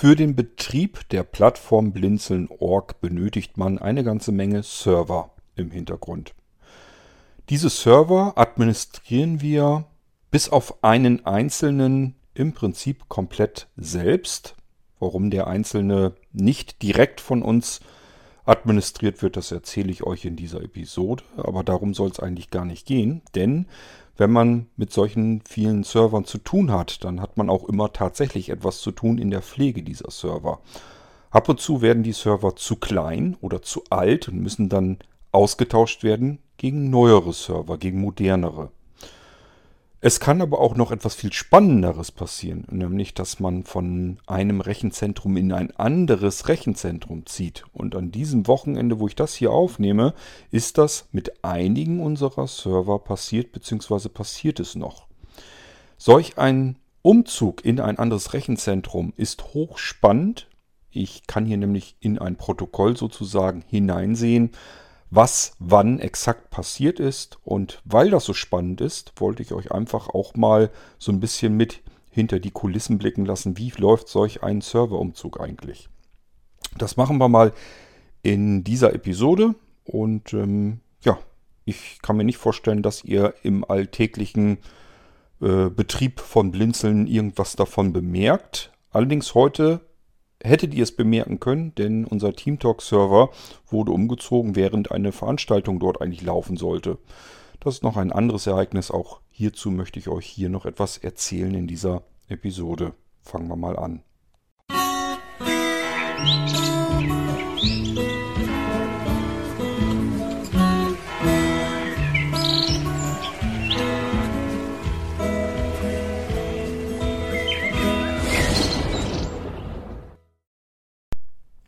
Für den Betrieb der Plattform Blinzeln.org benötigt man eine ganze Menge Server im Hintergrund. Diese Server administrieren wir bis auf einen einzelnen im Prinzip komplett selbst. Warum der einzelne nicht direkt von uns administriert wird, das erzähle ich euch in dieser Episode. Aber darum soll es eigentlich gar nicht gehen, denn wenn man mit solchen vielen Servern zu tun hat, dann hat man auch immer tatsächlich etwas zu tun in der Pflege dieser Server. Ab und zu werden die Server zu klein oder zu alt und müssen dann ausgetauscht werden gegen neuere Server, gegen modernere. Es kann aber auch noch etwas viel Spannenderes passieren, nämlich dass man von einem Rechenzentrum in ein anderes Rechenzentrum zieht. Und an diesem Wochenende, wo ich das hier aufnehme, ist das mit einigen unserer Server passiert, beziehungsweise passiert es noch. Solch ein Umzug in ein anderes Rechenzentrum ist hochspannend. Ich kann hier nämlich in ein Protokoll sozusagen hineinsehen, was wann exakt passiert ist. Und weil das so spannend ist, wollte ich euch einfach auch mal so ein bisschen mit hinter die Kulissen blicken lassen. Wie läuft solch ein Serverumzug eigentlich? Das machen wir mal in dieser Episode. Und ähm, ja, ich kann mir nicht vorstellen, dass ihr im alltäglichen äh, Betrieb von Blinzeln irgendwas davon bemerkt. Allerdings heute hättet ihr es bemerken können, denn unser TeamTalk-Server wurde umgezogen, während eine Veranstaltung dort eigentlich laufen sollte. Das ist noch ein anderes Ereignis. Auch hierzu möchte ich euch hier noch etwas erzählen in dieser Episode. Fangen wir mal an.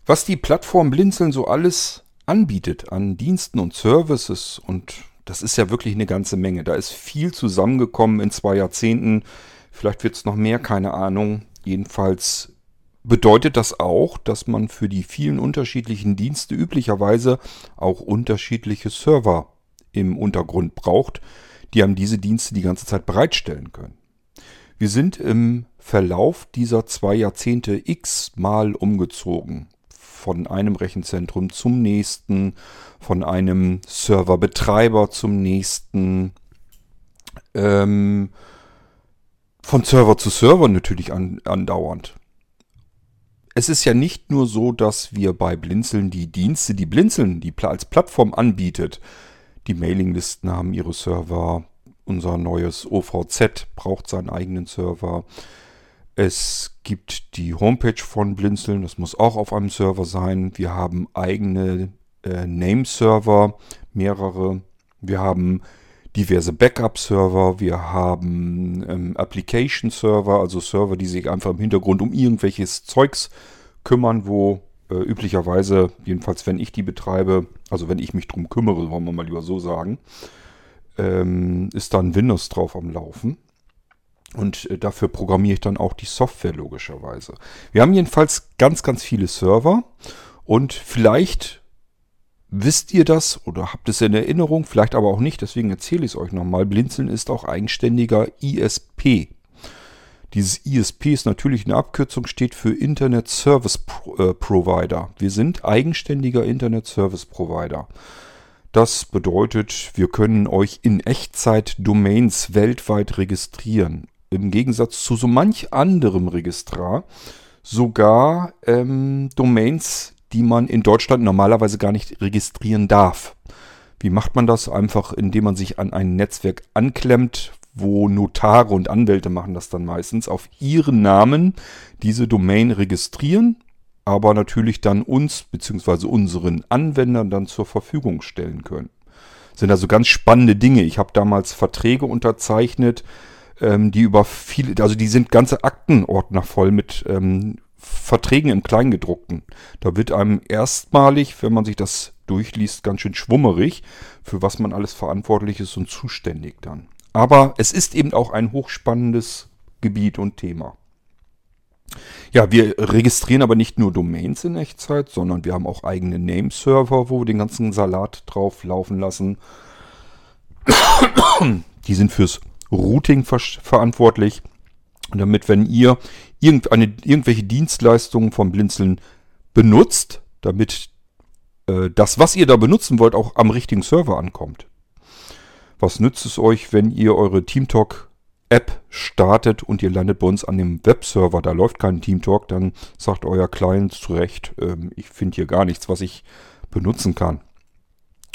Was die Plattform Blinzeln so alles anbietet an Diensten und Services und das ist ja wirklich eine ganze Menge. Da ist viel zusammengekommen in zwei Jahrzehnten. Vielleicht wird es noch mehr, keine Ahnung. Jedenfalls bedeutet das auch, dass man für die vielen unterschiedlichen Dienste üblicherweise auch unterschiedliche Server im Untergrund braucht, die einem diese Dienste die ganze Zeit bereitstellen können. Wir sind im Verlauf dieser zwei Jahrzehnte x-mal umgezogen von einem Rechenzentrum zum nächsten, von einem Serverbetreiber zum nächsten, ähm, von Server zu Server natürlich an, andauernd. Es ist ja nicht nur so, dass wir bei Blinzeln die Dienste, die Blinzeln die als Plattform anbietet, die Mailinglisten haben ihre Server, unser neues OVZ braucht seinen eigenen Server, es gibt die Homepage von Blinzeln, das muss auch auf einem Server sein. Wir haben eigene äh, Name-Server, mehrere. Wir haben diverse Backup-Server, wir haben ähm, Application-Server, also Server, die sich einfach im Hintergrund um irgendwelches Zeugs kümmern, wo äh, üblicherweise, jedenfalls wenn ich die betreibe, also wenn ich mich drum kümmere, wollen wir mal lieber so sagen, ähm, ist dann Windows drauf am Laufen. Und äh, dafür programmiere ich dann auch die Software logischerweise. Wir haben jedenfalls ganz, ganz viele Server und vielleicht wisst ihr das oder habt es in Erinnerung, vielleicht aber auch nicht, deswegen erzähle ich es euch nochmal. Blinzeln ist auch eigenständiger ISP. Dieses ISP ist natürlich eine Abkürzung, steht für Internet Service äh, Provider. Wir sind eigenständiger Internet Service Provider. Das bedeutet, wir können euch in Echtzeit Domains weltweit registrieren im Gegensatz zu so manch anderem Registrar sogar ähm, Domains, die man in Deutschland normalerweise gar nicht registrieren darf. Wie macht man das? Einfach indem man sich an ein Netzwerk anklemmt, wo Notare und Anwälte machen das dann meistens, auf ihren Namen diese Domain registrieren, aber natürlich dann uns bzw. unseren Anwendern dann zur Verfügung stellen können. Das sind also ganz spannende Dinge. Ich habe damals Verträge unterzeichnet, ähm, die über viele, also die sind ganze Aktenordner voll mit ähm, Verträgen im Kleingedruckten. Da wird einem erstmalig, wenn man sich das durchliest, ganz schön schwummerig, für was man alles verantwortlich ist und zuständig dann. Aber es ist eben auch ein hochspannendes Gebiet und Thema. Ja, wir registrieren aber nicht nur Domains in Echtzeit, sondern wir haben auch eigene Nameserver, wo wir den ganzen Salat drauf laufen lassen. Die sind fürs Routing ver verantwortlich. Und damit, wenn ihr irgendeine, irgendwelche Dienstleistungen vom Blinzeln benutzt, damit äh, das, was ihr da benutzen wollt, auch am richtigen Server ankommt. Was nützt es euch, wenn ihr eure TeamTalk App startet und ihr landet bei uns an dem Webserver, da läuft kein TeamTalk, dann sagt euer Client zu Recht, ähm, ich finde hier gar nichts, was ich benutzen kann.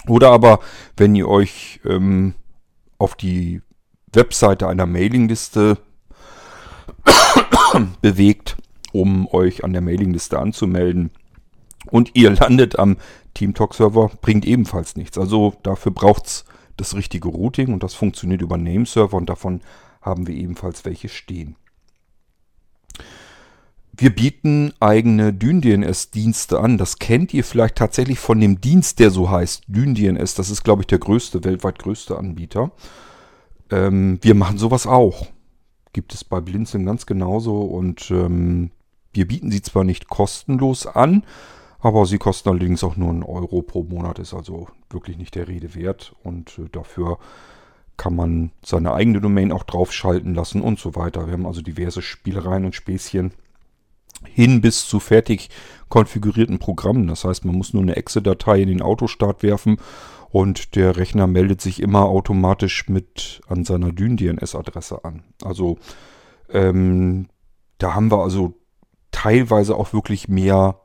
Oder aber, wenn ihr euch ähm, auf die Webseite einer Mailingliste bewegt, um euch an der Mailingliste anzumelden. Und ihr landet am TeamTalk-Server, bringt ebenfalls nichts. Also dafür braucht es das richtige Routing und das funktioniert über Nameserver und davon haben wir ebenfalls welche stehen. Wir bieten eigene DynDNS-Dienste an. Das kennt ihr vielleicht tatsächlich von dem Dienst, der so heißt. DynDNS, das ist, glaube ich, der größte, weltweit größte Anbieter. Ähm, wir machen sowas auch. Gibt es bei Blinzeln ganz genauso und ähm, wir bieten sie zwar nicht kostenlos an, aber sie kosten allerdings auch nur einen Euro pro Monat, ist also wirklich nicht der Rede wert und äh, dafür kann man seine eigene Domain auch draufschalten lassen und so weiter. Wir haben also diverse Spielereien und Späßchen hin bis zu fertig konfigurierten Programmen. Das heißt, man muss nur eine Exe-Datei in den Autostart werfen und der Rechner meldet sich immer automatisch mit an seiner Dyn-DNS-Adresse an. Also ähm, da haben wir also teilweise auch wirklich mehr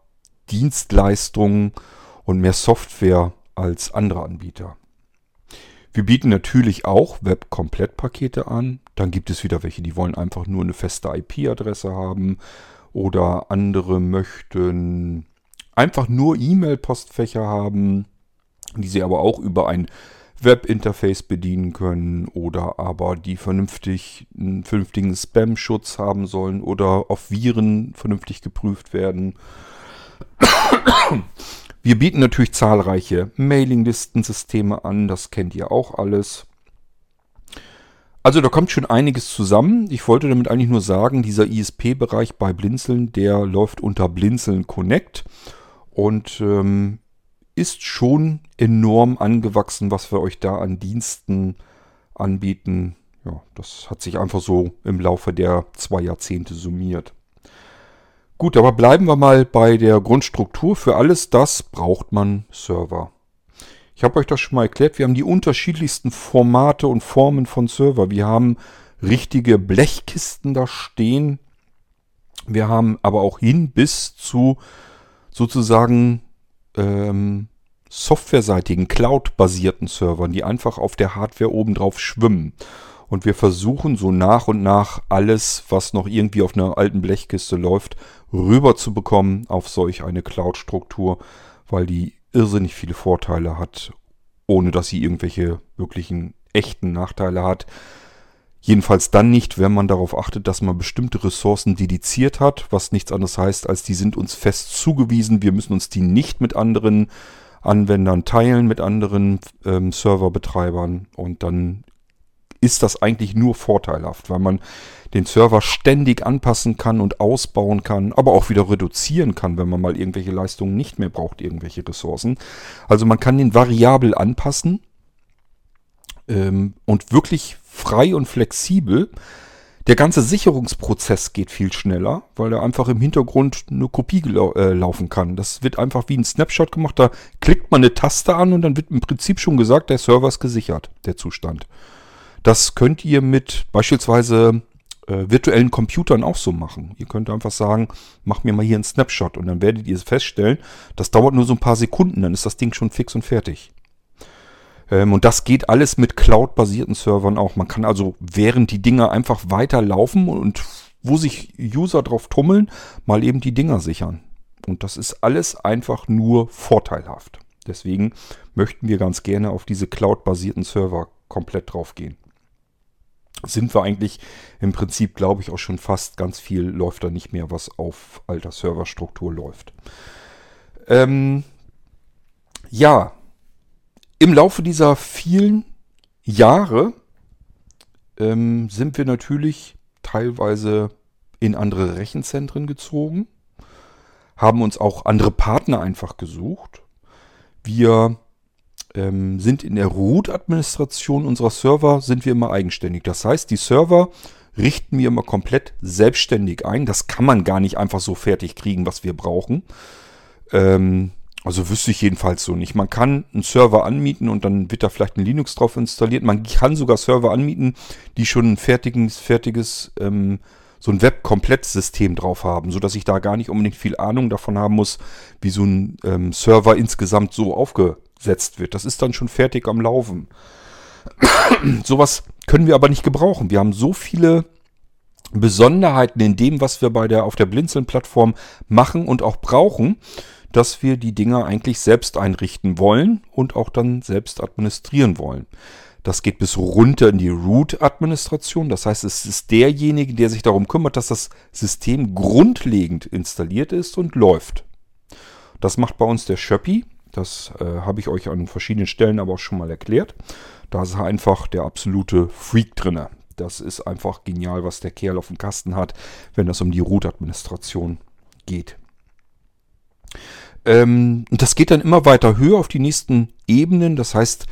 Dienstleistungen und mehr Software als andere Anbieter. Wir bieten natürlich auch Web-Komplettpakete an. Dann gibt es wieder welche, die wollen einfach nur eine feste IP-Adresse haben oder andere möchten einfach nur E-Mail-Postfächer haben, die sie aber auch über ein Webinterface bedienen können oder aber die vernünftig einen vernünftigen Spam-Schutz haben sollen oder auf Viren vernünftig geprüft werden. Wir bieten natürlich zahlreiche Mailinglistensysteme an, das kennt ihr auch alles. Also da kommt schon einiges zusammen. Ich wollte damit eigentlich nur sagen, dieser ISP-Bereich bei Blinzeln, der läuft unter Blinzeln Connect und ähm, ist schon enorm angewachsen, was wir euch da an Diensten anbieten. Ja, das hat sich einfach so im Laufe der zwei Jahrzehnte summiert. Gut, aber bleiben wir mal bei der Grundstruktur. Für alles das braucht man Server. Ich habe euch das schon mal erklärt, wir haben die unterschiedlichsten Formate und Formen von Server. Wir haben richtige Blechkisten da stehen. Wir haben aber auch hin bis zu sozusagen ähm, softwareseitigen, cloud-basierten Servern, die einfach auf der Hardware obendrauf schwimmen. Und wir versuchen so nach und nach alles, was noch irgendwie auf einer alten Blechkiste läuft, rüber zu bekommen auf solch eine Cloud-Struktur, weil die irrsinnig viele Vorteile hat, ohne dass sie irgendwelche wirklichen echten Nachteile hat. Jedenfalls dann nicht, wenn man darauf achtet, dass man bestimmte Ressourcen dediziert hat, was nichts anderes heißt, als die sind uns fest zugewiesen. Wir müssen uns die nicht mit anderen Anwendern teilen, mit anderen ähm, Serverbetreibern und dann ist das eigentlich nur vorteilhaft, weil man den Server ständig anpassen kann und ausbauen kann, aber auch wieder reduzieren kann, wenn man mal irgendwelche Leistungen nicht mehr braucht, irgendwelche Ressourcen. Also man kann den variabel anpassen ähm, und wirklich frei und flexibel. Der ganze Sicherungsprozess geht viel schneller, weil da einfach im Hintergrund eine Kopie äh, laufen kann. Das wird einfach wie ein Snapshot gemacht. Da klickt man eine Taste an und dann wird im Prinzip schon gesagt, der Server ist gesichert, der Zustand. Das könnt ihr mit beispielsweise äh, virtuellen Computern auch so machen. Ihr könnt einfach sagen, mach mir mal hier einen Snapshot und dann werdet ihr feststellen, das dauert nur so ein paar Sekunden, dann ist das Ding schon fix und fertig. Ähm, und das geht alles mit Cloud-basierten Servern auch. Man kann also während die Dinger einfach weiterlaufen und wo sich User drauf tummeln, mal eben die Dinger sichern. Und das ist alles einfach nur vorteilhaft. Deswegen möchten wir ganz gerne auf diese Cloud-basierten Server komplett drauf gehen sind wir eigentlich im Prinzip, glaube ich, auch schon fast ganz viel läuft da nicht mehr, was auf alter Serverstruktur läuft. Ähm, ja, im Laufe dieser vielen Jahre ähm, sind wir natürlich teilweise in andere Rechenzentren gezogen, haben uns auch andere Partner einfach gesucht. Wir ähm, sind in der Root-Administration unserer Server sind wir immer eigenständig. Das heißt, die Server richten wir immer komplett selbstständig ein. Das kann man gar nicht einfach so fertig kriegen, was wir brauchen. Ähm, also wüsste ich jedenfalls so nicht. Man kann einen Server anmieten und dann wird da vielleicht ein Linux drauf installiert. Man kann sogar Server anmieten, die schon ein fertiges, fertiges ähm, so ein Web-Komplettsystem drauf haben, sodass ich da gar nicht unbedingt viel Ahnung davon haben muss, wie so ein ähm, Server insgesamt so aufgesetzt wird. Das ist dann schon fertig am Laufen. Sowas können wir aber nicht gebrauchen. Wir haben so viele Besonderheiten in dem, was wir bei der, auf der Blinzeln-Plattform machen und auch brauchen, dass wir die Dinger eigentlich selbst einrichten wollen und auch dann selbst administrieren wollen. Das geht bis runter in die Root-Administration. Das heißt, es ist derjenige, der sich darum kümmert, dass das System grundlegend installiert ist und läuft. Das macht bei uns der Schöppi. Das äh, habe ich euch an verschiedenen Stellen aber auch schon mal erklärt. Da ist einfach der absolute Freak drin. Das ist einfach genial, was der Kerl auf dem Kasten hat, wenn es um die Root-Administration geht. Ähm, und das geht dann immer weiter höher auf die nächsten Ebenen. Das heißt,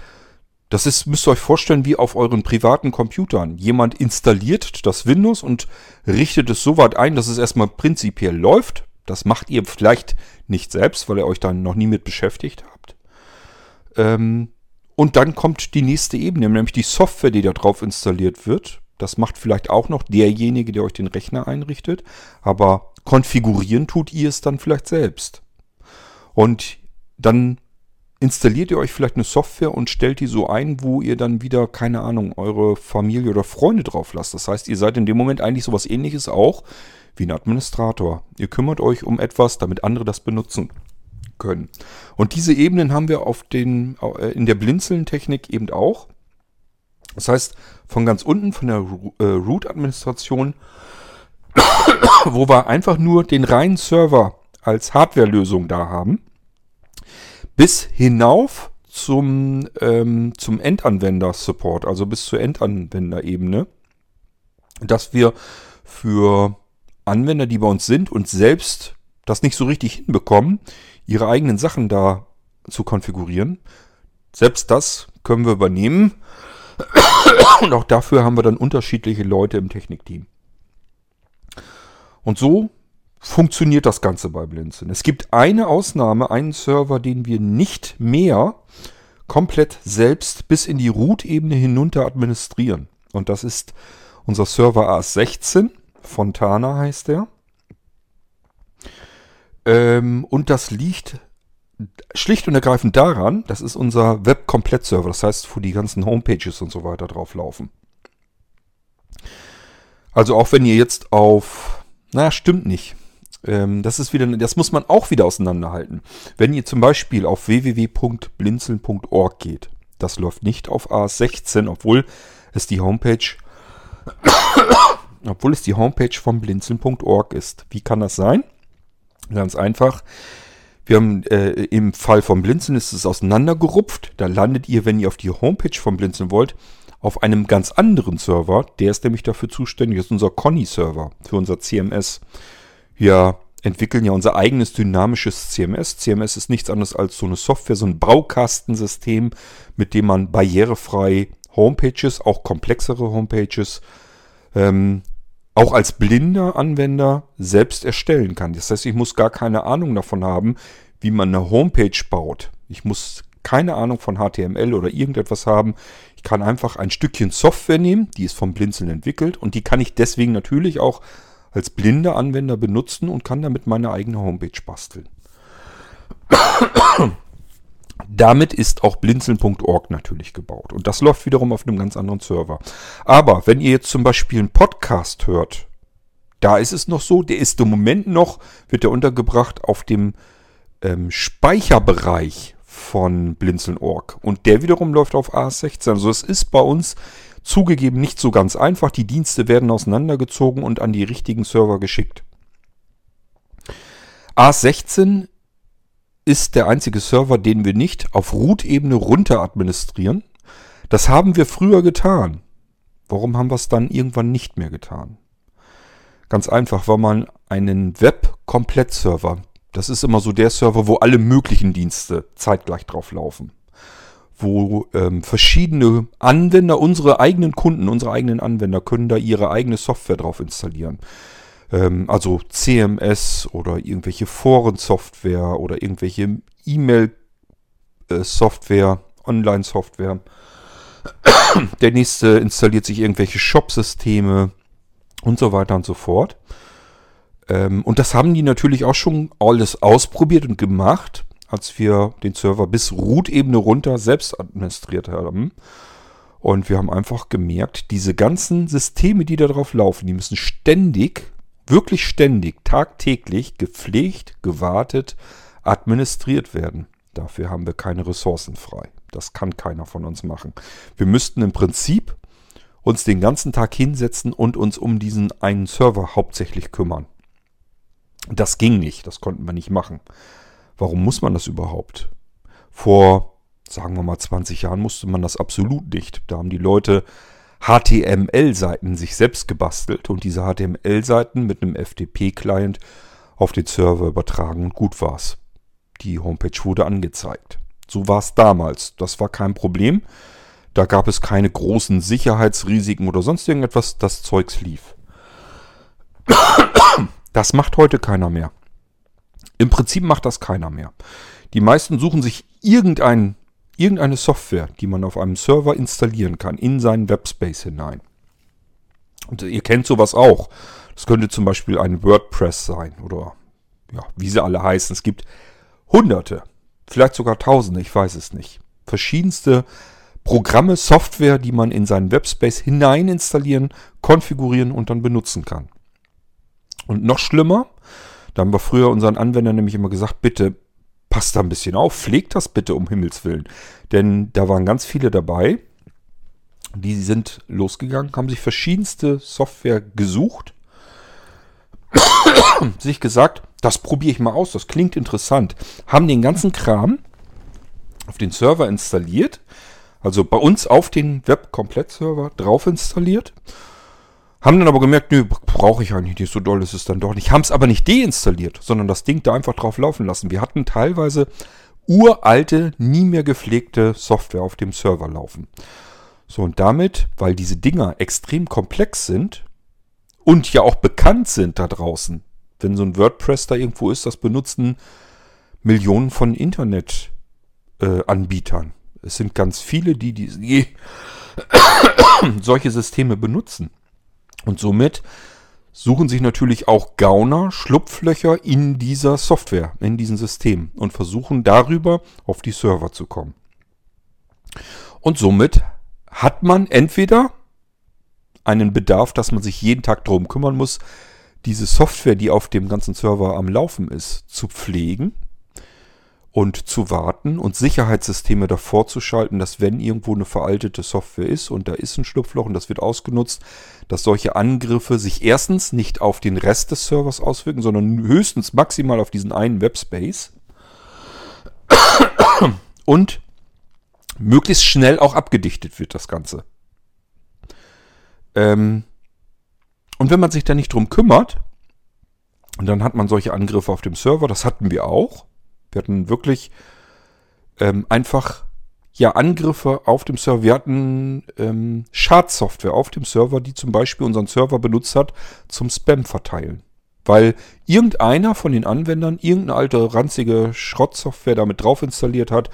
das ist, müsst ihr euch vorstellen, wie auf euren privaten Computern. Jemand installiert das Windows und richtet es so weit ein, dass es erstmal prinzipiell läuft. Das macht ihr vielleicht nicht selbst, weil ihr euch dann noch nie mit beschäftigt habt. Ähm, und dann kommt die nächste Ebene, nämlich die Software, die da drauf installiert wird. Das macht vielleicht auch noch derjenige, der euch den Rechner einrichtet. Aber konfigurieren tut ihr es dann vielleicht selbst. Und dann installiert ihr euch vielleicht eine Software und stellt die so ein, wo ihr dann wieder, keine Ahnung, eure Familie oder Freunde drauf lasst. Das heißt, ihr seid in dem Moment eigentlich sowas ähnliches auch wie ein Administrator. Ihr kümmert euch um etwas, damit andere das benutzen können. Und diese Ebenen haben wir auf den, äh, in der Blinzeln-Technik eben auch. Das heißt, von ganz unten, von der äh, Root-Administration, wo wir einfach nur den reinen Server als Hardware-Lösung da haben, bis hinauf zum, ähm, zum Endanwender-Support, also bis zur Endanwenderebene, dass wir für Anwender, die bei uns sind und selbst das nicht so richtig hinbekommen, ihre eigenen Sachen da zu konfigurieren. Selbst das können wir übernehmen. Und auch dafür haben wir dann unterschiedliche Leute im Technikteam. Und so funktioniert das Ganze bei Blinzeln. Es gibt eine Ausnahme, einen Server, den wir nicht mehr komplett selbst bis in die Root-Ebene hinunter administrieren. Und das ist unser Server AS16. Fontana heißt der. Ähm, und das liegt schlicht und ergreifend daran, das ist unser Web-Komplett-Server, das heißt, wo die ganzen Homepages und so weiter drauf laufen. Also auch wenn ihr jetzt auf, naja, stimmt nicht. Ähm, das ist wieder, das muss man auch wieder auseinanderhalten. Wenn ihr zum Beispiel auf www.blinzeln.org geht, das läuft nicht auf AS16, obwohl es die Homepage, obwohl es die Homepage von blinzeln.org ist. Wie kann das sein? Ganz einfach. Wir haben äh, im Fall von Blinzeln ist es auseinandergerupft. Da landet ihr, wenn ihr auf die Homepage von Blinzeln wollt, auf einem ganz anderen Server. Der ist nämlich dafür zuständig. Das ist unser Conny-Server für unser CMS. Wir entwickeln ja unser eigenes dynamisches CMS. CMS ist nichts anderes als so eine Software, so ein Baukastensystem, mit dem man barrierefrei Homepages, auch komplexere Homepages, ähm, auch als blinder Anwender selbst erstellen kann. Das heißt, ich muss gar keine Ahnung davon haben, wie man eine Homepage baut. Ich muss keine Ahnung von HTML oder irgendetwas haben. Ich kann einfach ein Stückchen Software nehmen, die ist vom Blinzeln entwickelt und die kann ich deswegen natürlich auch als blinder Anwender benutzen und kann damit meine eigene Homepage basteln. Damit ist auch blinzeln.org natürlich gebaut. Und das läuft wiederum auf einem ganz anderen Server. Aber wenn ihr jetzt zum Beispiel einen Podcast hört, da ist es noch so, der ist im Moment noch, wird der untergebracht auf dem ähm, Speicherbereich von blinzeln.org. Und der wiederum läuft auf AS16. Also es ist bei uns zugegeben nicht so ganz einfach. Die Dienste werden auseinandergezogen und an die richtigen Server geschickt. AS16 ist der einzige Server, den wir nicht auf Root-Ebene runter administrieren. Das haben wir früher getan. Warum haben wir es dann irgendwann nicht mehr getan? Ganz einfach, weil man einen Web-Komplett-Server, das ist immer so der Server, wo alle möglichen Dienste zeitgleich drauf laufen. Wo ähm, verschiedene Anwender, unsere eigenen Kunden, unsere eigenen Anwender können da ihre eigene Software drauf installieren. Ähm, also CMS oder irgendwelche Forensoftware oder irgendwelche E-Mail-Software, Online-Software. Der nächste installiert sich irgendwelche Shop-Systeme und so weiter und so fort. Ähm, und das haben die natürlich auch schon alles ausprobiert und gemacht als wir den Server bis Root-Ebene runter selbst administriert haben. Und wir haben einfach gemerkt, diese ganzen Systeme, die da drauf laufen, die müssen ständig, wirklich ständig, tagtäglich gepflegt, gewartet, administriert werden. Dafür haben wir keine Ressourcen frei. Das kann keiner von uns machen. Wir müssten im Prinzip uns den ganzen Tag hinsetzen und uns um diesen einen Server hauptsächlich kümmern. Das ging nicht, das konnten wir nicht machen. Warum muss man das überhaupt? Vor, sagen wir mal, 20 Jahren musste man das absolut nicht. Da haben die Leute HTML-Seiten sich selbst gebastelt und diese HTML-Seiten mit einem FTP-Client auf den Server übertragen und gut war's. Die Homepage wurde angezeigt. So war es damals. Das war kein Problem. Da gab es keine großen Sicherheitsrisiken oder sonst irgendetwas. Das Zeugs lief. Das macht heute keiner mehr. Im Prinzip macht das keiner mehr. Die meisten suchen sich irgendein, irgendeine Software, die man auf einem Server installieren kann, in seinen Webspace hinein. Und ihr kennt sowas auch. Das könnte zum Beispiel ein WordPress sein oder ja, wie sie alle heißen. Es gibt hunderte, vielleicht sogar tausende, ich weiß es nicht. Verschiedenste Programme, Software, die man in seinen Webspace hinein installieren, konfigurieren und dann benutzen kann. Und noch schlimmer, da haben wir früher unseren Anwendern nämlich immer gesagt, bitte passt da ein bisschen auf, pflegt das bitte um Himmels Willen. Denn da waren ganz viele dabei, die sind losgegangen, haben sich verschiedenste Software gesucht, sich gesagt, das probiere ich mal aus, das klingt interessant, haben den ganzen Kram auf den Server installiert, also bei uns auf den Web-Komplett-Server drauf installiert haben dann aber gemerkt, nö, brauche ich eigentlich nicht, so doll ist es dann doch nicht. Haben es aber nicht deinstalliert, sondern das Ding da einfach drauf laufen lassen. Wir hatten teilweise uralte, nie mehr gepflegte Software auf dem Server laufen. So, und damit, weil diese Dinger extrem komplex sind und ja auch bekannt sind da draußen, wenn so ein WordPress da irgendwo ist, das benutzen Millionen von Internetanbietern. Äh, es sind ganz viele, die, die, solche Systeme benutzen. Und somit suchen sich natürlich auch Gauner Schlupflöcher in dieser Software, in diesem System und versuchen darüber auf die Server zu kommen. Und somit hat man entweder einen Bedarf, dass man sich jeden Tag darum kümmern muss, diese Software, die auf dem ganzen Server am Laufen ist, zu pflegen und zu warten und Sicherheitssysteme davor zu schalten, dass wenn irgendwo eine veraltete Software ist und da ist ein Schlupfloch und das wird ausgenutzt, dass solche Angriffe sich erstens nicht auf den Rest des Servers auswirken, sondern höchstens maximal auf diesen einen Webspace und möglichst schnell auch abgedichtet wird das Ganze. Ähm und wenn man sich da nicht drum kümmert, dann hat man solche Angriffe auf dem Server, das hatten wir auch. Wir hatten wirklich ähm, einfach ja Angriffe auf dem Server. Wir hatten ähm, Schadsoftware auf dem Server, die zum Beispiel unseren Server benutzt hat zum Spam verteilen. Weil irgendeiner von den Anwendern irgendeine alte ranzige Schrottsoftware damit drauf installiert hat,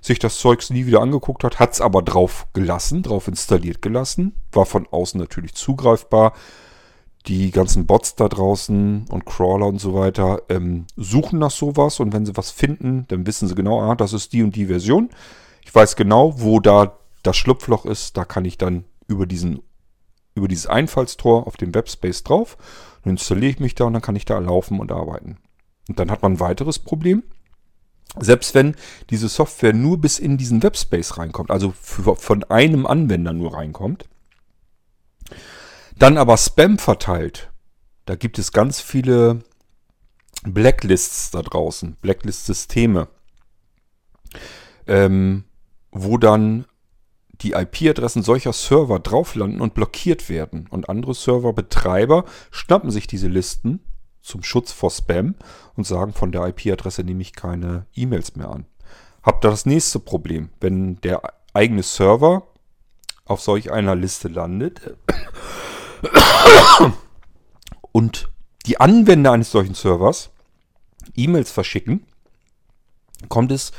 sich das Zeugs nie wieder angeguckt hat, hat es aber drauf gelassen, drauf installiert gelassen, war von außen natürlich zugreifbar, die ganzen Bots da draußen und Crawler und so weiter ähm, suchen nach sowas und wenn sie was finden, dann wissen sie genau, ah, das ist die und die Version. Ich weiß genau, wo da das Schlupfloch ist, da kann ich dann über diesen über dieses Einfallstor auf dem Webspace drauf, dann installiere ich mich da und dann kann ich da laufen und arbeiten. Und dann hat man ein weiteres Problem. Selbst wenn diese Software nur bis in diesen Webspace reinkommt, also für, von einem Anwender nur reinkommt, dann aber Spam verteilt. Da gibt es ganz viele Blacklists da draußen, Blacklist-Systeme, ähm, wo dann die IP-Adressen solcher Server drauf landen und blockiert werden. Und andere Serverbetreiber schnappen sich diese Listen zum Schutz vor Spam und sagen, von der IP-Adresse nehme ich keine E-Mails mehr an. habt ihr das nächste Problem. Wenn der eigene Server auf solch einer Liste landet und die Anwender eines solchen Servers E-Mails verschicken, kommt es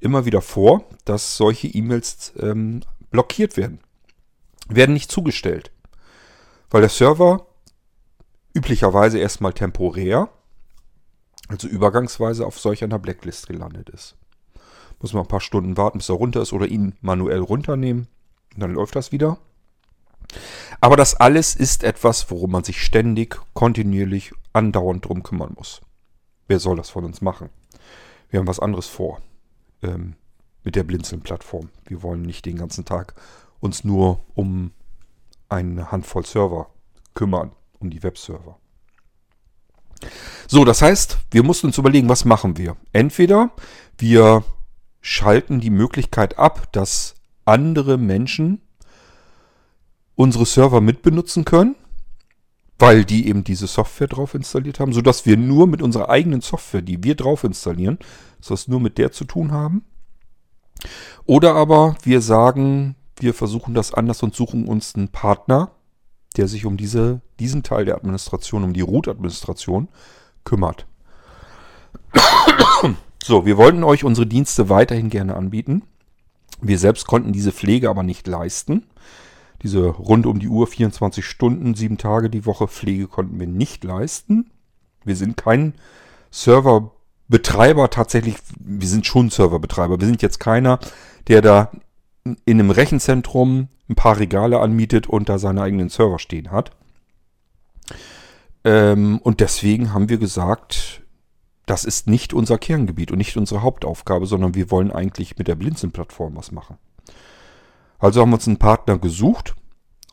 immer wieder vor, dass solche E-Mails ähm, blockiert werden. Werden nicht zugestellt. Weil der Server üblicherweise erstmal temporär, also übergangsweise auf solch einer Blacklist gelandet ist. Muss man ein paar Stunden warten, bis er runter ist oder ihn manuell runternehmen. Und dann läuft das wieder. Aber das alles ist etwas, worum man sich ständig, kontinuierlich, andauernd drum kümmern muss. Wer soll das von uns machen? Wir haben was anderes vor ähm, mit der Blinzeln-Plattform. Wir wollen nicht den ganzen Tag uns nur um eine Handvoll Server kümmern, um die Webserver. So, das heißt, wir mussten uns überlegen, was machen wir? Entweder wir schalten die Möglichkeit ab, dass andere Menschen unsere Server mitbenutzen können, weil die eben diese Software drauf installiert haben, sodass wir nur mit unserer eigenen Software, die wir drauf installieren, wir nur mit der zu tun haben. Oder aber wir sagen, wir versuchen das anders und suchen uns einen Partner, der sich um diese, diesen Teil der Administration, um die Root-Administration kümmert. So, wir wollten euch unsere Dienste weiterhin gerne anbieten. Wir selbst konnten diese Pflege aber nicht leisten. Diese rund um die Uhr 24 Stunden, sieben Tage die Woche Pflege konnten wir nicht leisten. Wir sind kein Serverbetreiber tatsächlich. Wir sind schon Serverbetreiber. Wir sind jetzt keiner, der da in einem Rechenzentrum ein paar Regale anmietet und da seine eigenen Server stehen hat. Ähm, und deswegen haben wir gesagt, das ist nicht unser Kerngebiet und nicht unsere Hauptaufgabe, sondern wir wollen eigentlich mit der Blinzeln-Plattform was machen. Also haben wir uns einen Partner gesucht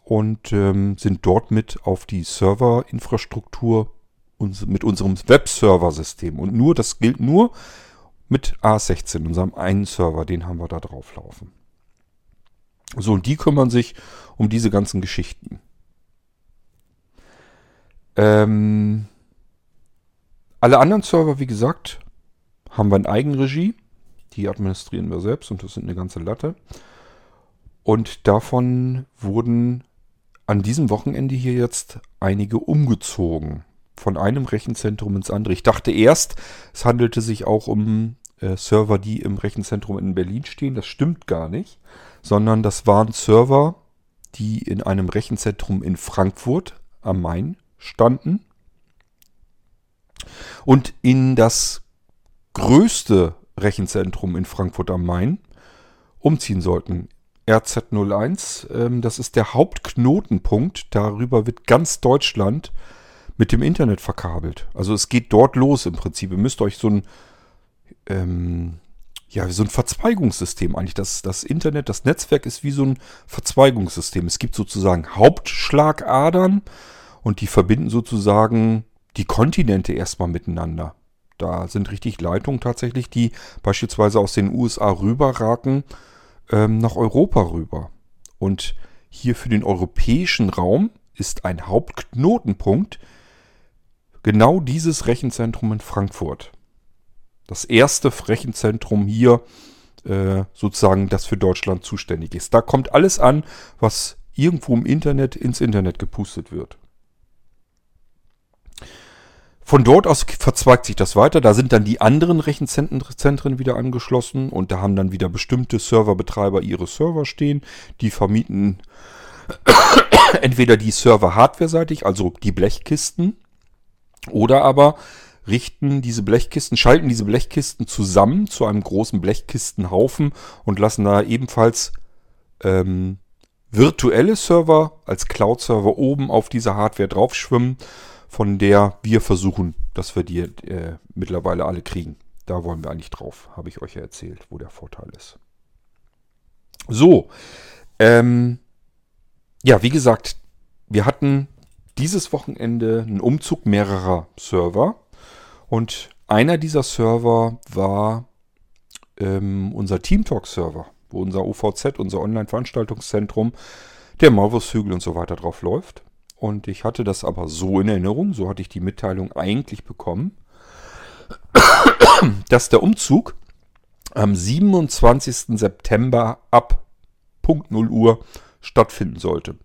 und ähm, sind dort mit auf die Serverinfrastruktur uns, mit unserem Webserver-System. Und nur, das gilt nur mit A16, unserem einen Server, den haben wir da drauf laufen. So, und die kümmern sich um diese ganzen Geschichten. Ähm, alle anderen Server, wie gesagt, haben wir in Eigenregie. Die administrieren wir selbst und das sind eine ganze Latte. Und davon wurden an diesem Wochenende hier jetzt einige umgezogen. Von einem Rechenzentrum ins andere. Ich dachte erst, es handelte sich auch um äh, Server, die im Rechenzentrum in Berlin stehen. Das stimmt gar nicht. Sondern das waren Server, die in einem Rechenzentrum in Frankfurt am Main standen und in das größte Rechenzentrum in Frankfurt am Main umziehen sollten. RZ01, ähm, das ist der Hauptknotenpunkt. Darüber wird ganz Deutschland mit dem Internet verkabelt. Also es geht dort los im Prinzip. Ihr müsst euch so ein, ähm, ja, so ein Verzweigungssystem eigentlich. Das, das Internet, das Netzwerk ist wie so ein Verzweigungssystem. Es gibt sozusagen Hauptschlagadern und die verbinden sozusagen die Kontinente erstmal miteinander. Da sind richtig Leitungen tatsächlich, die beispielsweise aus den USA rüberraken ähm, nach Europa rüber. Und hier für den europäischen Raum ist ein Hauptknotenpunkt genau dieses Rechenzentrum in Frankfurt. Das erste Rechenzentrum hier, äh, sozusagen, das für Deutschland zuständig ist. Da kommt alles an, was irgendwo im Internet ins Internet gepustet wird. Von dort aus verzweigt sich das weiter. Da sind dann die anderen Rechenzentren wieder angeschlossen und da haben dann wieder bestimmte Serverbetreiber ihre Server stehen. Die vermieten entweder die Server hardware-seitig, also die Blechkisten, oder aber richten diese Blechkisten, schalten diese Blechkisten zusammen zu einem großen Blechkistenhaufen und lassen da ebenfalls ähm, virtuelle Server als Cloud-Server oben auf diese Hardware draufschwimmen von der wir versuchen, dass wir die äh, mittlerweile alle kriegen. Da wollen wir eigentlich drauf, habe ich euch ja erzählt, wo der Vorteil ist. So, ähm, ja, wie gesagt, wir hatten dieses Wochenende einen Umzug mehrerer Server und einer dieser Server war ähm, unser Teamtalk-Server, wo unser OVZ, unser Online-Veranstaltungszentrum, der Maulwurfshügel und so weiter drauf läuft. Und ich hatte das aber so in Erinnerung, so hatte ich die Mitteilung eigentlich bekommen, dass der Umzug am 27. September ab Punkt 0 Uhr stattfinden sollte.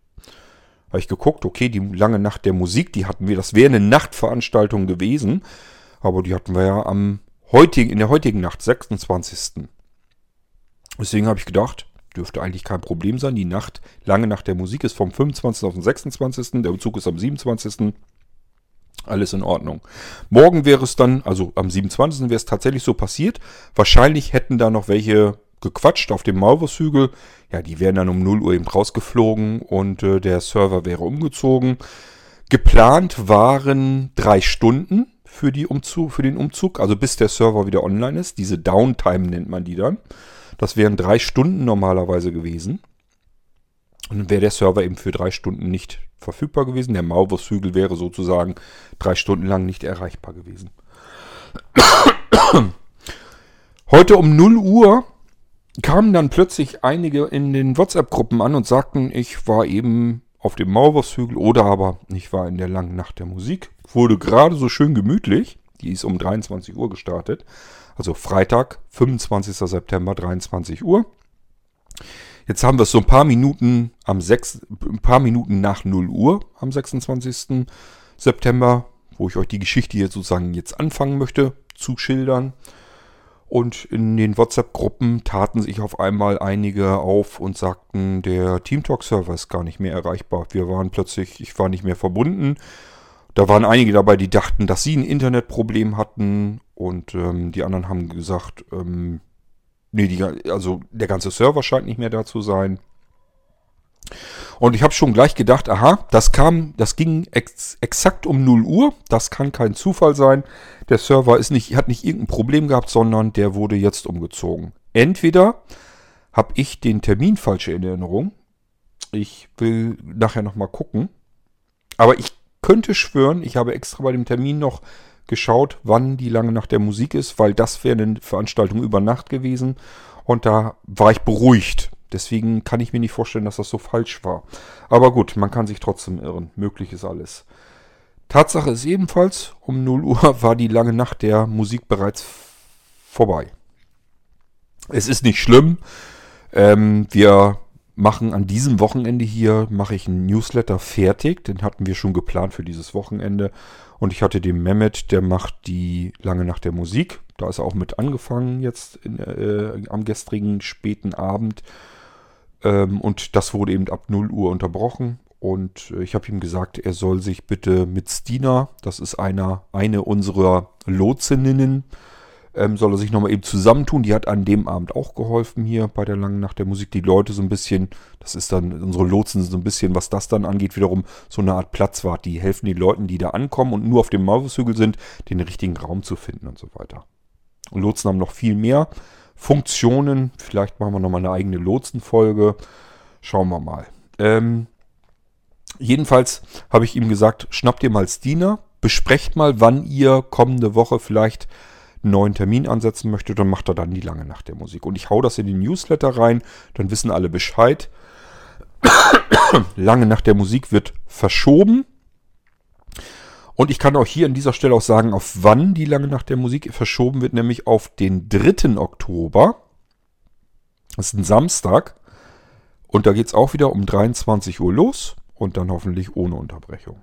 Habe ich geguckt, okay, die lange Nacht der Musik, die hatten wir, das wäre eine Nachtveranstaltung gewesen, aber die hatten wir ja am heutigen, in der heutigen Nacht, 26. Deswegen habe ich gedacht, dürfte eigentlich kein Problem sein. Die Nacht, lange Nacht der Musik ist vom 25. auf den 26. Der Bezug ist am 27. Alles in Ordnung. Morgen wäre es dann, also am 27. wäre es tatsächlich so passiert. Wahrscheinlich hätten da noch welche gequatscht auf dem Maulwurfshügel. Ja, die wären dann um 0 Uhr eben rausgeflogen und äh, der Server wäre umgezogen. Geplant waren drei Stunden für, die Umzug, für den Umzug, also bis der Server wieder online ist. Diese Downtime nennt man die dann. Das wären drei Stunden normalerweise gewesen. Und dann wäre der Server eben für drei Stunden nicht verfügbar gewesen. Der Maulwurfshügel wäre sozusagen drei Stunden lang nicht erreichbar gewesen. Heute um 0 Uhr kamen dann plötzlich einige in den WhatsApp-Gruppen an und sagten, ich war eben auf dem Maulwurfshügel oder aber ich war in der langen Nacht der Musik. Wurde gerade so schön gemütlich. Die ist um 23 Uhr gestartet. Also Freitag, 25. September, 23 Uhr. Jetzt haben wir es so ein paar Minuten am 6, ein paar Minuten nach 0 Uhr am 26. September, wo ich euch die Geschichte jetzt sozusagen jetzt anfangen möchte zu schildern. Und in den WhatsApp-Gruppen taten sich auf einmal einige auf und sagten, der TeamTalk-Server ist gar nicht mehr erreichbar. Wir waren plötzlich, ich war nicht mehr verbunden. Da waren einige dabei, die dachten, dass sie ein Internetproblem hatten. Und ähm, die anderen haben gesagt, ähm, nee, die, also der ganze Server scheint nicht mehr da zu sein. Und ich habe schon gleich gedacht, aha, das kam, das ging ex exakt um 0 Uhr. Das kann kein Zufall sein. Der Server ist nicht, hat nicht irgendein Problem gehabt, sondern der wurde jetzt umgezogen. Entweder habe ich den Termin falsch in Erinnerung. Ich will nachher nochmal gucken. Aber ich könnte schwören, ich habe extra bei dem Termin noch geschaut, wann die lange Nacht der Musik ist, weil das wäre eine Veranstaltung über Nacht gewesen. Und da war ich beruhigt. Deswegen kann ich mir nicht vorstellen, dass das so falsch war. Aber gut, man kann sich trotzdem irren. Möglich ist alles. Tatsache ist ebenfalls, um 0 Uhr war die lange Nacht der Musik bereits vorbei. Es ist nicht schlimm. Ähm, wir machen an diesem Wochenende hier, mache ich einen Newsletter fertig. Den hatten wir schon geplant für dieses Wochenende. Und ich hatte den Mehmet, der macht die lange Nacht der Musik. Da ist er auch mit angefangen jetzt in, äh, am gestrigen späten Abend. Ähm, und das wurde eben ab 0 Uhr unterbrochen. Und äh, ich habe ihm gesagt, er soll sich bitte mit Stina, das ist einer, eine unserer Lotsinnen, ähm, soll er sich nochmal eben zusammentun. Die hat an dem Abend auch geholfen hier bei der langen Nacht der Musik. Die Leute so ein bisschen, das ist dann, unsere Lotsen so ein bisschen, was das dann angeht, wiederum so eine Art Platzwart. Die helfen den Leuten, die da ankommen und nur auf dem Maulwurfshügel sind, den richtigen Raum zu finden und so weiter. Und Lotsen haben noch viel mehr. Funktionen. Vielleicht machen wir nochmal eine eigene Lotsenfolge. Schauen wir mal. Ähm, jedenfalls habe ich ihm gesagt, schnappt ihr mal Stina, besprecht mal, wann ihr kommende Woche vielleicht neuen Termin ansetzen möchtet und macht er dann die lange Nacht der Musik. Und ich hau das in den Newsletter rein, dann wissen alle Bescheid. lange Nacht der Musik wird verschoben. Und ich kann auch hier an dieser Stelle auch sagen, auf wann die lange Nacht der Musik verschoben wird, nämlich auf den 3. Oktober. Das ist ein Samstag. Und da geht es auch wieder um 23 Uhr los und dann hoffentlich ohne Unterbrechung.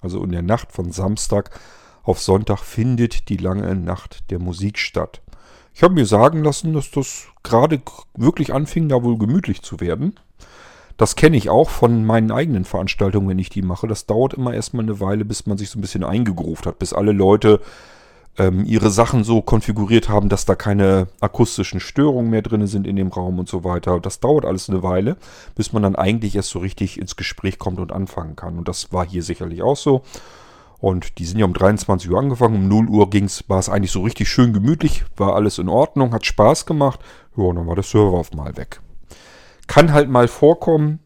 Also in der Nacht von Samstag auf Sonntag findet die lange Nacht der Musik statt. Ich habe mir sagen lassen, dass das gerade wirklich anfing, da wohl gemütlich zu werden. Das kenne ich auch von meinen eigenen Veranstaltungen, wenn ich die mache. Das dauert immer erstmal eine Weile, bis man sich so ein bisschen eingegruft hat, bis alle Leute ähm, ihre Sachen so konfiguriert haben, dass da keine akustischen Störungen mehr drin sind in dem Raum und so weiter. Das dauert alles eine Weile, bis man dann eigentlich erst so richtig ins Gespräch kommt und anfangen kann. Und das war hier sicherlich auch so. Und die sind ja um 23 Uhr angefangen. Um 0 Uhr ging's, war es eigentlich so richtig schön gemütlich, war alles in Ordnung, hat Spaß gemacht. Ja, und dann war der Server auf mal weg. Kann halt mal vorkommen.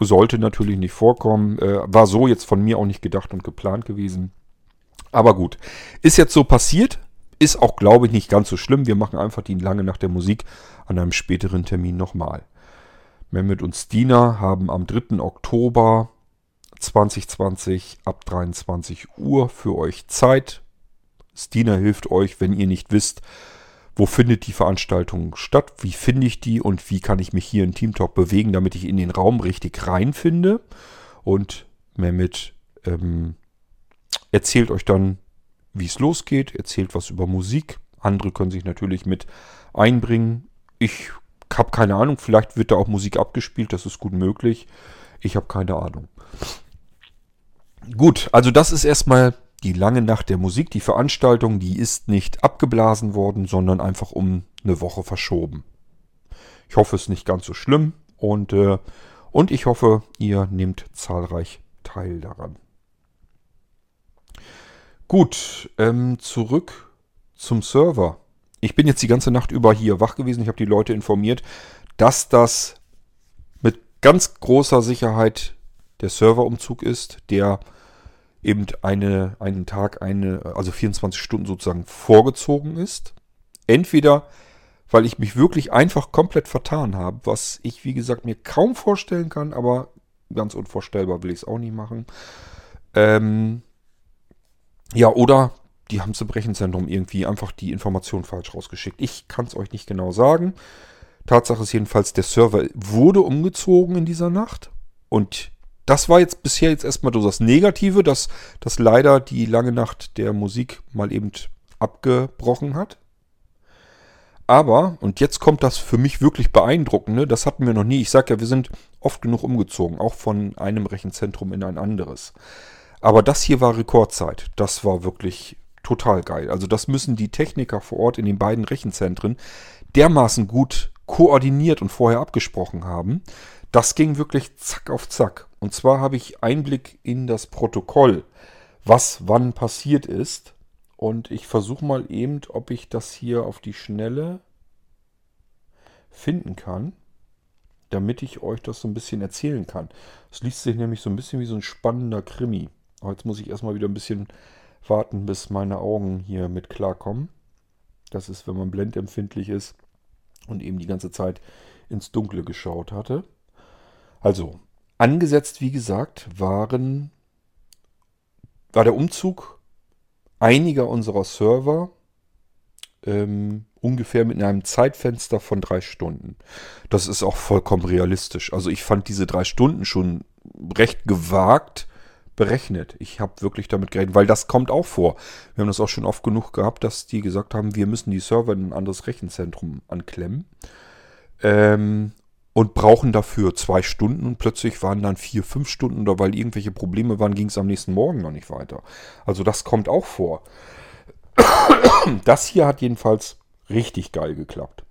Sollte natürlich nicht vorkommen. Äh, war so jetzt von mir auch nicht gedacht und geplant gewesen. Aber gut. Ist jetzt so passiert. Ist auch, glaube ich, nicht ganz so schlimm. Wir machen einfach die lange nach der Musik an einem späteren Termin nochmal. Mehmet und Stina haben am 3. Oktober 2020 ab 23 Uhr für euch Zeit. Stina hilft euch, wenn ihr nicht wisst, wo findet die Veranstaltung statt, wie finde ich die und wie kann ich mich hier in Teamtalk bewegen, damit ich in den Raum richtig reinfinde. Und Mehmet ähm, erzählt euch dann, wie es losgeht, erzählt was über Musik. Andere können sich natürlich mit einbringen. Ich habe keine Ahnung, vielleicht wird da auch Musik abgespielt, das ist gut möglich. Ich habe keine Ahnung. Gut, also das ist erstmal die lange Nacht der Musik. Die Veranstaltung, die ist nicht abgeblasen worden, sondern einfach um eine Woche verschoben. Ich hoffe, es ist nicht ganz so schlimm und, äh, und ich hoffe, ihr nehmt zahlreich teil daran. Gut, ähm, zurück zum Server. Ich bin jetzt die ganze Nacht über hier wach gewesen. Ich habe die Leute informiert, dass das mit ganz großer Sicherheit der Serverumzug ist, der eben eine, einen Tag, eine, also 24 Stunden sozusagen vorgezogen ist. Entweder, weil ich mich wirklich einfach komplett vertan habe, was ich, wie gesagt, mir kaum vorstellen kann, aber ganz unvorstellbar will ich es auch nicht machen. Ähm, ja, oder die haben zum Rechenzentrum irgendwie einfach die Information falsch rausgeschickt. Ich kann es euch nicht genau sagen. Tatsache ist jedenfalls, der Server wurde umgezogen in dieser Nacht und das war jetzt bisher jetzt erstmal so das Negative, dass, dass leider die lange Nacht der Musik mal eben abgebrochen hat. Aber, und jetzt kommt das für mich wirklich beeindruckende, das hatten wir noch nie. Ich sage ja, wir sind oft genug umgezogen, auch von einem Rechenzentrum in ein anderes. Aber das hier war Rekordzeit. Das war wirklich total geil. Also das müssen die Techniker vor Ort in den beiden Rechenzentren dermaßen gut koordiniert und vorher abgesprochen haben, das ging wirklich zack auf zack. Und zwar habe ich Einblick in das Protokoll, was wann passiert ist. Und ich versuche mal eben, ob ich das hier auf die Schnelle finden kann, damit ich euch das so ein bisschen erzählen kann. Es liest sich nämlich so ein bisschen wie so ein spannender Krimi. Aber jetzt muss ich erstmal wieder ein bisschen warten, bis meine Augen hier mit klarkommen. Das ist, wenn man blendempfindlich ist und eben die ganze Zeit ins Dunkle geschaut hatte. Also, angesetzt, wie gesagt, waren, war der Umzug einiger unserer Server ähm, ungefähr mit einem Zeitfenster von drei Stunden. Das ist auch vollkommen realistisch. Also ich fand diese drei Stunden schon recht gewagt berechnet. Ich habe wirklich damit gerechnet, weil das kommt auch vor. Wir haben das auch schon oft genug gehabt, dass die gesagt haben, wir müssen die Server in ein anderes Rechenzentrum anklemmen. Ähm, und brauchen dafür zwei Stunden und plötzlich waren dann vier, fünf Stunden oder weil irgendwelche Probleme waren, ging es am nächsten Morgen noch nicht weiter. Also das kommt auch vor. Das hier hat jedenfalls richtig geil geklappt.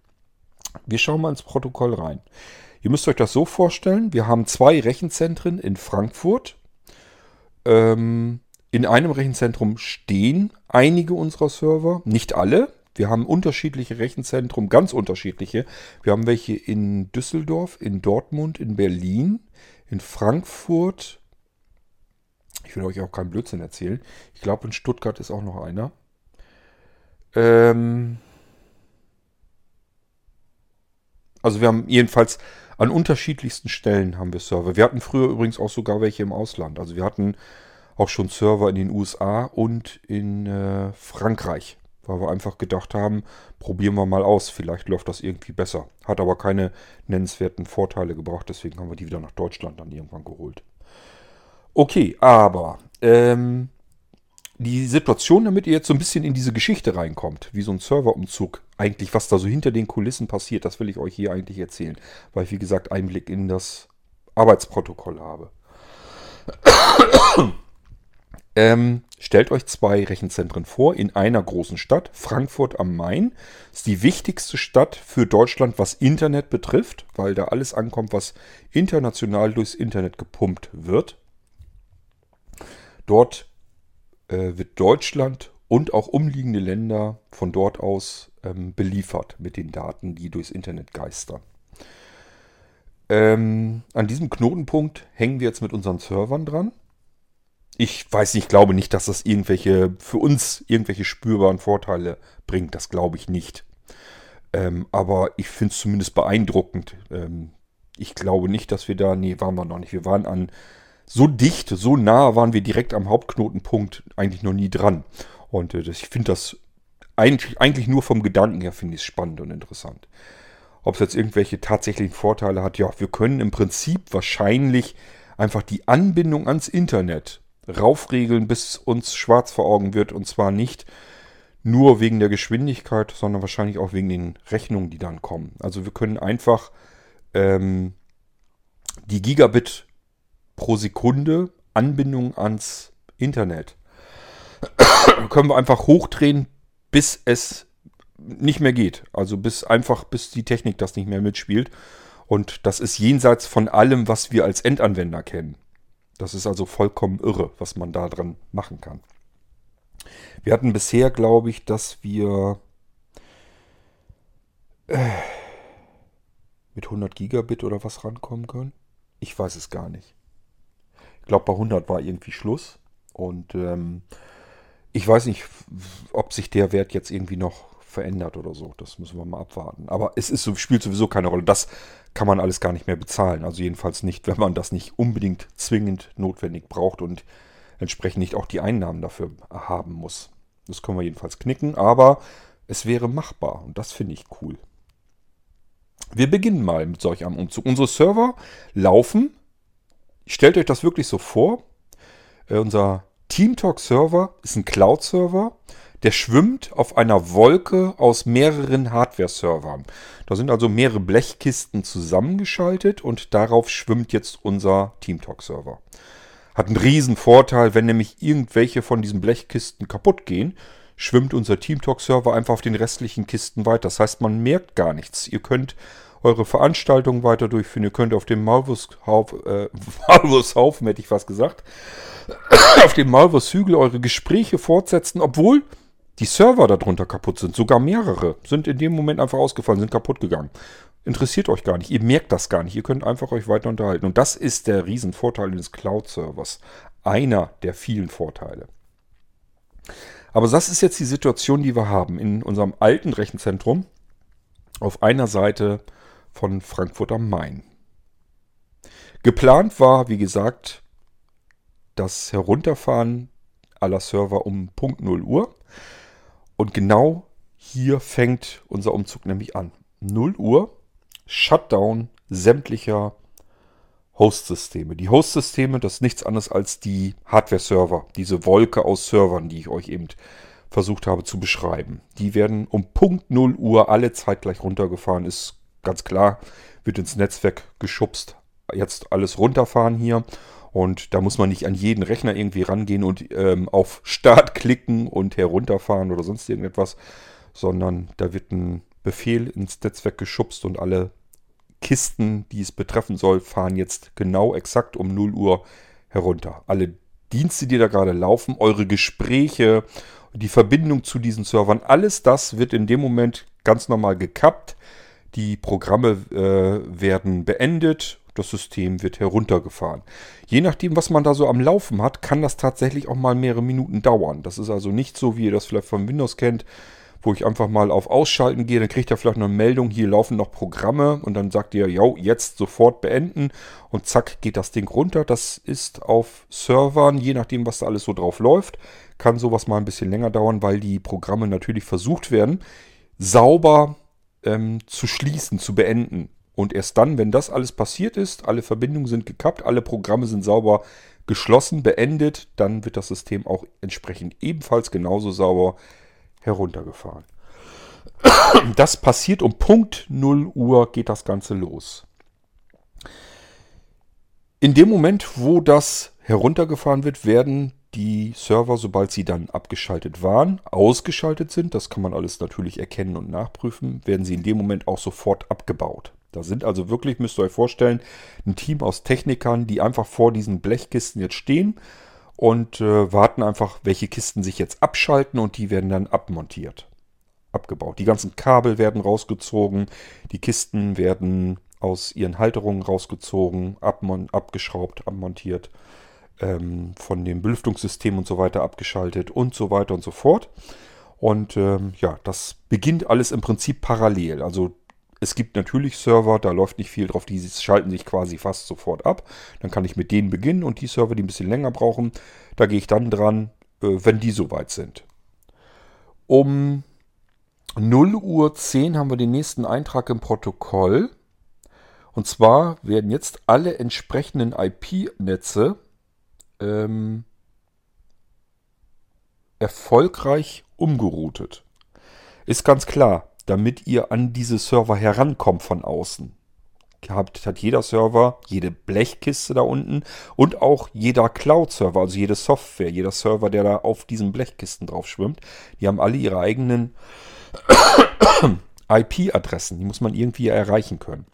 Wir schauen mal ins Protokoll rein. Ihr müsst euch das so vorstellen, wir haben zwei Rechenzentren in Frankfurt. Ähm, in einem Rechenzentrum stehen einige unserer Server, nicht alle, wir haben unterschiedliche Rechenzentren, ganz unterschiedliche. Wir haben welche in Düsseldorf, in Dortmund, in Berlin, in Frankfurt. Ich will euch auch keinen Blödsinn erzählen. Ich glaube, in Stuttgart ist auch noch einer. Ähm also wir haben jedenfalls an unterschiedlichsten Stellen haben wir Server. Wir hatten früher übrigens auch sogar welche im Ausland. Also wir hatten auch schon Server in den USA und in äh, Frankreich weil wir einfach gedacht haben, probieren wir mal aus, vielleicht läuft das irgendwie besser. Hat aber keine nennenswerten Vorteile gebracht, deswegen haben wir die wieder nach Deutschland dann irgendwann geholt. Okay, aber ähm, die Situation, damit ihr jetzt so ein bisschen in diese Geschichte reinkommt, wie so ein Serverumzug, eigentlich was da so hinter den Kulissen passiert, das will ich euch hier eigentlich erzählen, weil ich wie gesagt Einblick in das Arbeitsprotokoll habe. Ähm, stellt euch zwei Rechenzentren vor in einer großen Stadt, Frankfurt am Main. Ist die wichtigste Stadt für Deutschland, was Internet betrifft, weil da alles ankommt, was international durchs Internet gepumpt wird. Dort äh, wird Deutschland und auch umliegende Länder von dort aus ähm, beliefert mit den Daten, die durchs Internet geistern. Ähm, an diesem Knotenpunkt hängen wir jetzt mit unseren Servern dran ich weiß nicht, ich glaube nicht, dass das irgendwelche, für uns irgendwelche spürbaren Vorteile bringt. Das glaube ich nicht. Ähm, aber ich finde es zumindest beeindruckend. Ähm, ich glaube nicht, dass wir da, nee, waren wir noch nicht. Wir waren an, so dicht, so nah waren wir direkt am Hauptknotenpunkt eigentlich noch nie dran. Und äh, ich finde das eigentlich, eigentlich nur vom Gedanken her finde ich es spannend und interessant. Ob es jetzt irgendwelche tatsächlichen Vorteile hat, ja, wir können im Prinzip wahrscheinlich einfach die Anbindung ans Internet raufregeln, bis uns schwarz vor Augen wird. Und zwar nicht nur wegen der Geschwindigkeit, sondern wahrscheinlich auch wegen den Rechnungen, die dann kommen. Also wir können einfach ähm, die Gigabit pro Sekunde Anbindung ans Internet können wir einfach hochdrehen, bis es nicht mehr geht. Also bis einfach, bis die Technik das nicht mehr mitspielt. Und das ist jenseits von allem, was wir als Endanwender kennen. Das ist also vollkommen irre, was man da dran machen kann. Wir hatten bisher, glaube ich, dass wir äh, mit 100 Gigabit oder was rankommen können. Ich weiß es gar nicht. Ich glaube, bei 100 war irgendwie Schluss. Und ähm, ich weiß nicht, ob sich der Wert jetzt irgendwie noch verändert oder so. Das müssen wir mal abwarten. Aber es ist, spielt sowieso keine Rolle. Das kann man alles gar nicht mehr bezahlen. Also jedenfalls nicht, wenn man das nicht unbedingt zwingend notwendig braucht und entsprechend nicht auch die Einnahmen dafür haben muss. Das können wir jedenfalls knicken, aber es wäre machbar und das finde ich cool. Wir beginnen mal mit solch einem Umzug. Unsere Server laufen. Stellt euch das wirklich so vor. Äh, unser TeamTalk-Server ist ein Cloud-Server, der schwimmt auf einer Wolke aus mehreren Hardware-Servern. Da sind also mehrere Blechkisten zusammengeschaltet und darauf schwimmt jetzt unser TeamTalk-Server. Hat einen riesen Vorteil, wenn nämlich irgendwelche von diesen Blechkisten kaputt gehen, schwimmt unser TeamTalk-Server einfach auf den restlichen Kisten weiter. Das heißt, man merkt gar nichts. Ihr könnt eure Veranstaltungen weiter durchführen. Ihr könnt auf dem Malwurfshaufen, äh, Malwurfshaufen hätte ich was gesagt, auf dem Malwurfshügel eure Gespräche fortsetzen, obwohl die Server darunter kaputt sind. Sogar mehrere sind in dem Moment einfach ausgefallen, sind kaputt gegangen. Interessiert euch gar nicht. Ihr merkt das gar nicht. Ihr könnt einfach euch weiter unterhalten. Und das ist der Riesenvorteil des Cloud-Servers. Einer der vielen Vorteile. Aber das ist jetzt die Situation, die wir haben in unserem alten Rechenzentrum. Auf einer Seite von Frankfurt am Main. Geplant war, wie gesagt, das Herunterfahren aller Server um Punkt 0 Uhr. Und genau hier fängt unser Umzug nämlich an. 0 Uhr, Shutdown sämtlicher Host-Systeme. Die Host-Systeme, das ist nichts anderes als die Hardware-Server, diese Wolke aus Servern, die ich euch eben versucht habe zu beschreiben. Die werden um Punkt 0 Uhr alle zeitgleich runtergefahren, ist ganz klar, wird ins Netzwerk geschubst. Jetzt alles runterfahren hier. Und da muss man nicht an jeden Rechner irgendwie rangehen und ähm, auf Start klicken und herunterfahren oder sonst irgendetwas, sondern da wird ein Befehl ins Netzwerk geschubst und alle Kisten, die es betreffen soll, fahren jetzt genau exakt um 0 Uhr herunter. Alle Dienste, die da gerade laufen, eure Gespräche, die Verbindung zu diesen Servern, alles das wird in dem Moment ganz normal gekappt die Programme äh, werden beendet, das System wird heruntergefahren. Je nachdem, was man da so am Laufen hat, kann das tatsächlich auch mal mehrere Minuten dauern. Das ist also nicht so, wie ihr das vielleicht von Windows kennt, wo ich einfach mal auf Ausschalten gehe, dann kriegt ihr vielleicht noch eine Meldung, hier laufen noch Programme und dann sagt ihr, ja, jetzt sofort beenden und zack geht das Ding runter. Das ist auf Servern, je nachdem, was da alles so drauf läuft, kann sowas mal ein bisschen länger dauern, weil die Programme natürlich versucht werden, sauber ähm, zu schließen, zu beenden. Und erst dann, wenn das alles passiert ist, alle Verbindungen sind gekappt, alle Programme sind sauber geschlossen, beendet, dann wird das System auch entsprechend ebenfalls genauso sauber heruntergefahren. Das passiert um Punkt 0 Uhr geht das Ganze los. In dem Moment, wo das heruntergefahren wird, werden die Server, sobald sie dann abgeschaltet waren, ausgeschaltet sind, das kann man alles natürlich erkennen und nachprüfen, werden sie in dem Moment auch sofort abgebaut. Da sind also wirklich, müsst ihr euch vorstellen, ein Team aus Technikern, die einfach vor diesen Blechkisten jetzt stehen und äh, warten einfach, welche Kisten sich jetzt abschalten und die werden dann abmontiert, abgebaut. Die ganzen Kabel werden rausgezogen, die Kisten werden aus ihren Halterungen rausgezogen, abgeschraubt, abmontiert ähm, von dem Belüftungssystem und so weiter abgeschaltet und so weiter und so fort. Und ähm, ja, das beginnt alles im Prinzip parallel. Also es gibt natürlich Server, da läuft nicht viel drauf, die schalten sich quasi fast sofort ab. Dann kann ich mit denen beginnen und die Server, die ein bisschen länger brauchen, da gehe ich dann dran, äh, wenn die soweit sind. Um 0 Uhr 10 haben wir den nächsten Eintrag im Protokoll. Und zwar werden jetzt alle entsprechenden IP-Netze ähm, erfolgreich umgeroutet. Ist ganz klar, damit ihr an diese Server herankommt von außen. Hat, hat jeder Server, jede Blechkiste da unten und auch jeder Cloud-Server, also jede Software, jeder Server, der da auf diesen Blechkisten drauf schwimmt, die haben alle ihre eigenen IP-Adressen. Die muss man irgendwie erreichen können.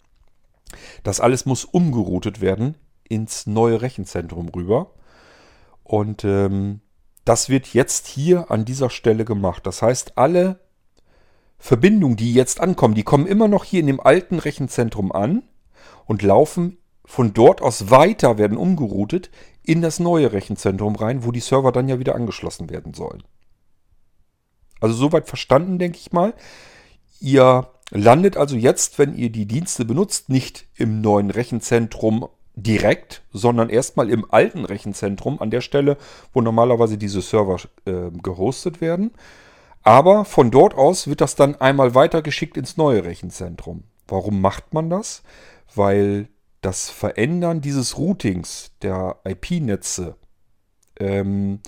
Das alles muss umgeroutet werden ins neue Rechenzentrum rüber. Und ähm, das wird jetzt hier an dieser Stelle gemacht. Das heißt, alle Verbindungen, die jetzt ankommen, die kommen immer noch hier in dem alten Rechenzentrum an und laufen von dort aus weiter, werden umgeroutet in das neue Rechenzentrum rein, wo die Server dann ja wieder angeschlossen werden sollen. Also soweit verstanden, denke ich mal. Ihr landet also jetzt, wenn ihr die Dienste benutzt, nicht im neuen Rechenzentrum direkt, sondern erstmal im alten Rechenzentrum an der Stelle, wo normalerweise diese Server äh, gehostet werden. Aber von dort aus wird das dann einmal weitergeschickt ins neue Rechenzentrum. Warum macht man das? Weil das Verändern dieses Routings der IP-Netze ähm,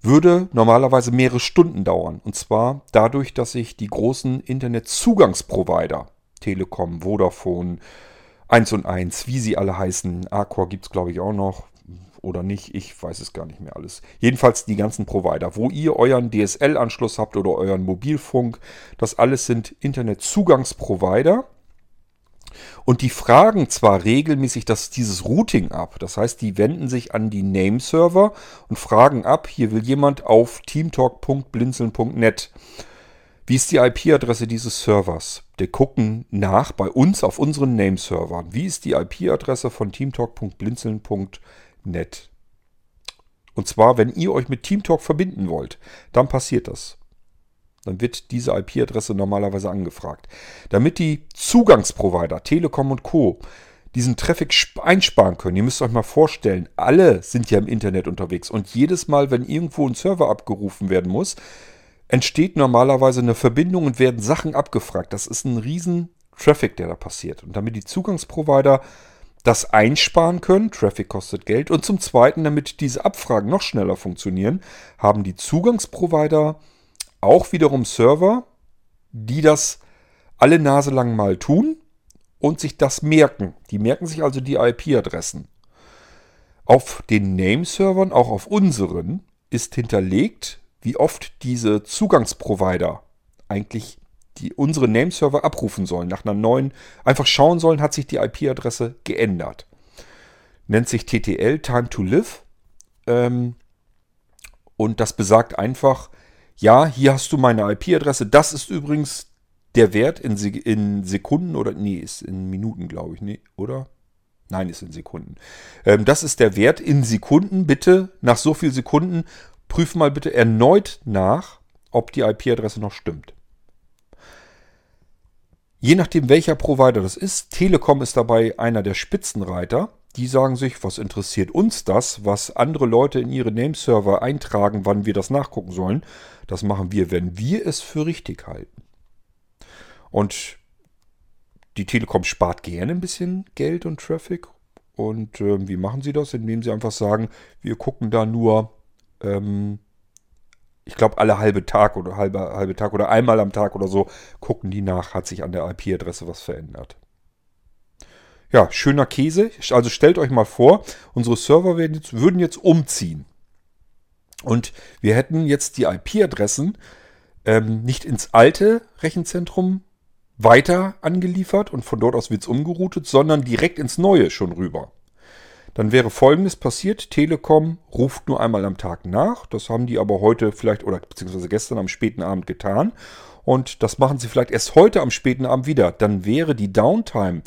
würde normalerweise mehrere Stunden dauern. Und zwar dadurch, dass sich die großen Internetzugangsprovider, Telekom, Vodafone, 1 und 1, wie sie alle heißen. Arcor gibt es, glaube ich, auch noch. Oder nicht, ich weiß es gar nicht mehr alles. Jedenfalls die ganzen Provider, wo ihr euren DSL-Anschluss habt oder euren Mobilfunk. Das alles sind Internetzugangsprovider. Und die fragen zwar regelmäßig das, dieses Routing ab. Das heißt, die wenden sich an die Nameserver und fragen ab, hier will jemand auf teamtalk.blinzeln.net. Wie ist die IP-Adresse dieses Servers? Wir gucken nach bei uns auf unseren Nameservern. Wie ist die IP-Adresse von teamtalk.blinzeln.net? Und zwar, wenn ihr euch mit Teamtalk verbinden wollt, dann passiert das. Dann wird diese IP-Adresse normalerweise angefragt. Damit die Zugangsprovider, Telekom und Co., diesen Traffic einsparen können. Ihr müsst euch mal vorstellen, alle sind ja im Internet unterwegs und jedes Mal, wenn irgendwo ein Server abgerufen werden muss, entsteht normalerweise eine Verbindung und werden Sachen abgefragt. Das ist ein riesen Traffic, der da passiert. Und damit die Zugangsprovider das einsparen können, Traffic kostet Geld, und zum Zweiten, damit diese Abfragen noch schneller funktionieren, haben die Zugangsprovider auch wiederum Server, die das alle Nase lang mal tun und sich das merken. Die merken sich also die IP-Adressen. Auf den Name-Servern, auch auf unseren, ist hinterlegt, wie oft diese Zugangsprovider eigentlich die unsere Nameserver abrufen sollen. Nach einer neuen, einfach schauen sollen, hat sich die IP-Adresse geändert. Nennt sich TTL, Time to Live. Ähm, und das besagt einfach, ja, hier hast du meine IP-Adresse. Das ist übrigens der Wert in, in, Sekunden oder, nee, ist in Minuten, glaube ich, nee, oder? Nein, ist in Sekunden. Ähm, das ist der Wert in Sekunden. Bitte nach so vielen Sekunden prüf mal bitte erneut nach, ob die IP-Adresse noch stimmt. Je nachdem, welcher Provider das ist, Telekom ist dabei einer der Spitzenreiter. Die sagen sich, was interessiert uns das, was andere Leute in ihre Nameserver eintragen, wann wir das nachgucken sollen. Das machen wir, wenn wir es für richtig halten. Und die Telekom spart gerne ein bisschen Geld und Traffic. Und äh, wie machen sie das? Indem sie einfach sagen, wir gucken da nur ähm, ich glaube, alle halbe Tag oder halbe, halbe Tag oder einmal am Tag oder so gucken die nach, hat sich an der IP-Adresse was verändert. Ja, schöner Käse. Also stellt euch mal vor, unsere Server jetzt, würden jetzt umziehen. Und wir hätten jetzt die IP-Adressen ähm, nicht ins alte Rechenzentrum weiter angeliefert und von dort aus wird es umgeroutet, sondern direkt ins neue schon rüber. Dann wäre folgendes passiert. Telekom ruft nur einmal am Tag nach. Das haben die aber heute vielleicht oder beziehungsweise gestern am späten Abend getan. Und das machen sie vielleicht erst heute am späten Abend wieder. Dann wäre die Downtime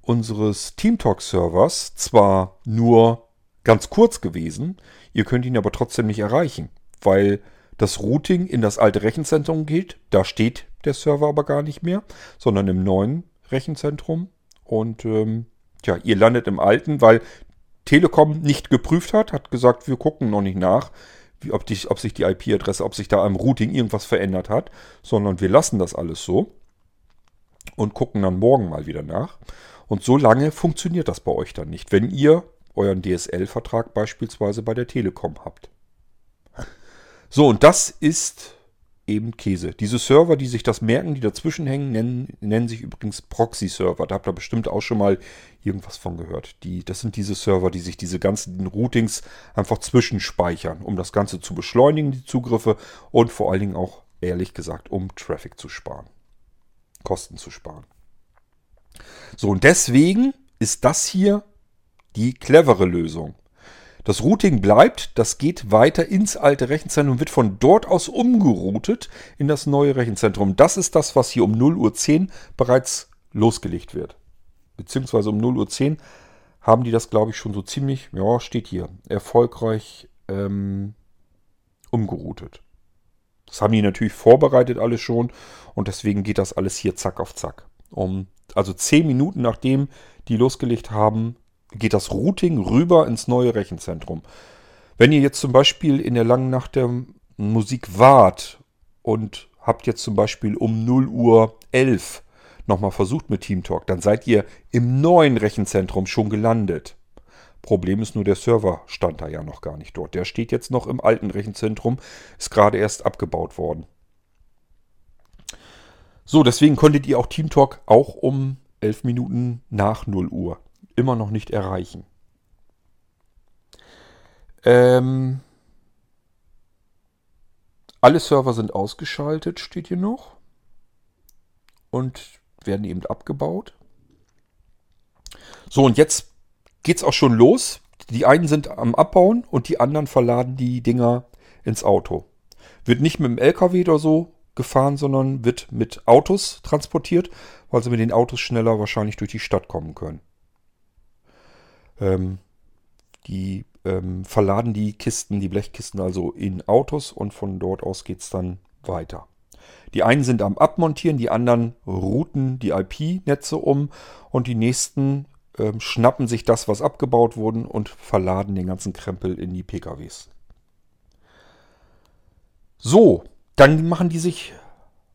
unseres TeamTalk-Servers zwar nur ganz kurz gewesen, ihr könnt ihn aber trotzdem nicht erreichen, weil das Routing in das alte Rechenzentrum geht. Da steht der Server aber gar nicht mehr, sondern im neuen Rechenzentrum. Und ähm, Tja, ihr landet im alten, weil Telekom nicht geprüft hat, hat gesagt, wir gucken noch nicht nach, wie, ob, die, ob sich die IP-Adresse, ob sich da am Routing irgendwas verändert hat, sondern wir lassen das alles so und gucken dann morgen mal wieder nach. Und so lange funktioniert das bei euch dann nicht, wenn ihr euren DSL-Vertrag beispielsweise bei der Telekom habt. So, und das ist eben Käse. Diese Server, die sich das merken, die dazwischen hängen, nennen, nennen sich übrigens Proxy-Server. Da habt ihr bestimmt auch schon mal irgendwas von gehört. Die, das sind diese Server, die sich diese ganzen Routings einfach zwischenspeichern, um das Ganze zu beschleunigen, die Zugriffe und vor allen Dingen auch, ehrlich gesagt, um Traffic zu sparen. Kosten zu sparen. So, und deswegen ist das hier die clevere Lösung. Das Routing bleibt, das geht weiter ins alte Rechenzentrum und wird von dort aus umgeroutet in das neue Rechenzentrum. Das ist das, was hier um 0 Uhr 10 bereits losgelegt wird. Beziehungsweise um 0 Uhr 10 haben die das, glaube ich, schon so ziemlich, ja, steht hier, erfolgreich ähm, umgeroutet. Das haben die natürlich vorbereitet alles schon und deswegen geht das alles hier zack auf zack. Um, also 10 Minuten nachdem die losgelegt haben, geht das Routing rüber ins neue Rechenzentrum. Wenn ihr jetzt zum Beispiel in der langen Nacht der Musik wart und habt jetzt zum Beispiel um 0 Uhr 11 nochmal versucht mit TeamTalk, dann seid ihr im neuen Rechenzentrum schon gelandet. Problem ist nur, der Server stand da ja noch gar nicht dort. Der steht jetzt noch im alten Rechenzentrum, ist gerade erst abgebaut worden. So, deswegen konntet ihr auch TeamTalk auch um 11 Minuten nach 0 Uhr immer noch nicht erreichen. Ähm, alle Server sind ausgeschaltet, steht hier noch. Und werden eben abgebaut. So, und jetzt geht es auch schon los. Die einen sind am Abbauen und die anderen verladen die Dinger ins Auto. Wird nicht mit dem LKW oder so gefahren, sondern wird mit Autos transportiert, weil sie mit den Autos schneller wahrscheinlich durch die Stadt kommen können. Ähm, die ähm, verladen die Kisten, die Blechkisten also in Autos und von dort aus geht es dann weiter. Die einen sind am Abmontieren, die anderen routen die IP-Netze um und die nächsten ähm, schnappen sich das, was abgebaut wurde und verladen den ganzen Krempel in die PKWs. So, dann machen die sich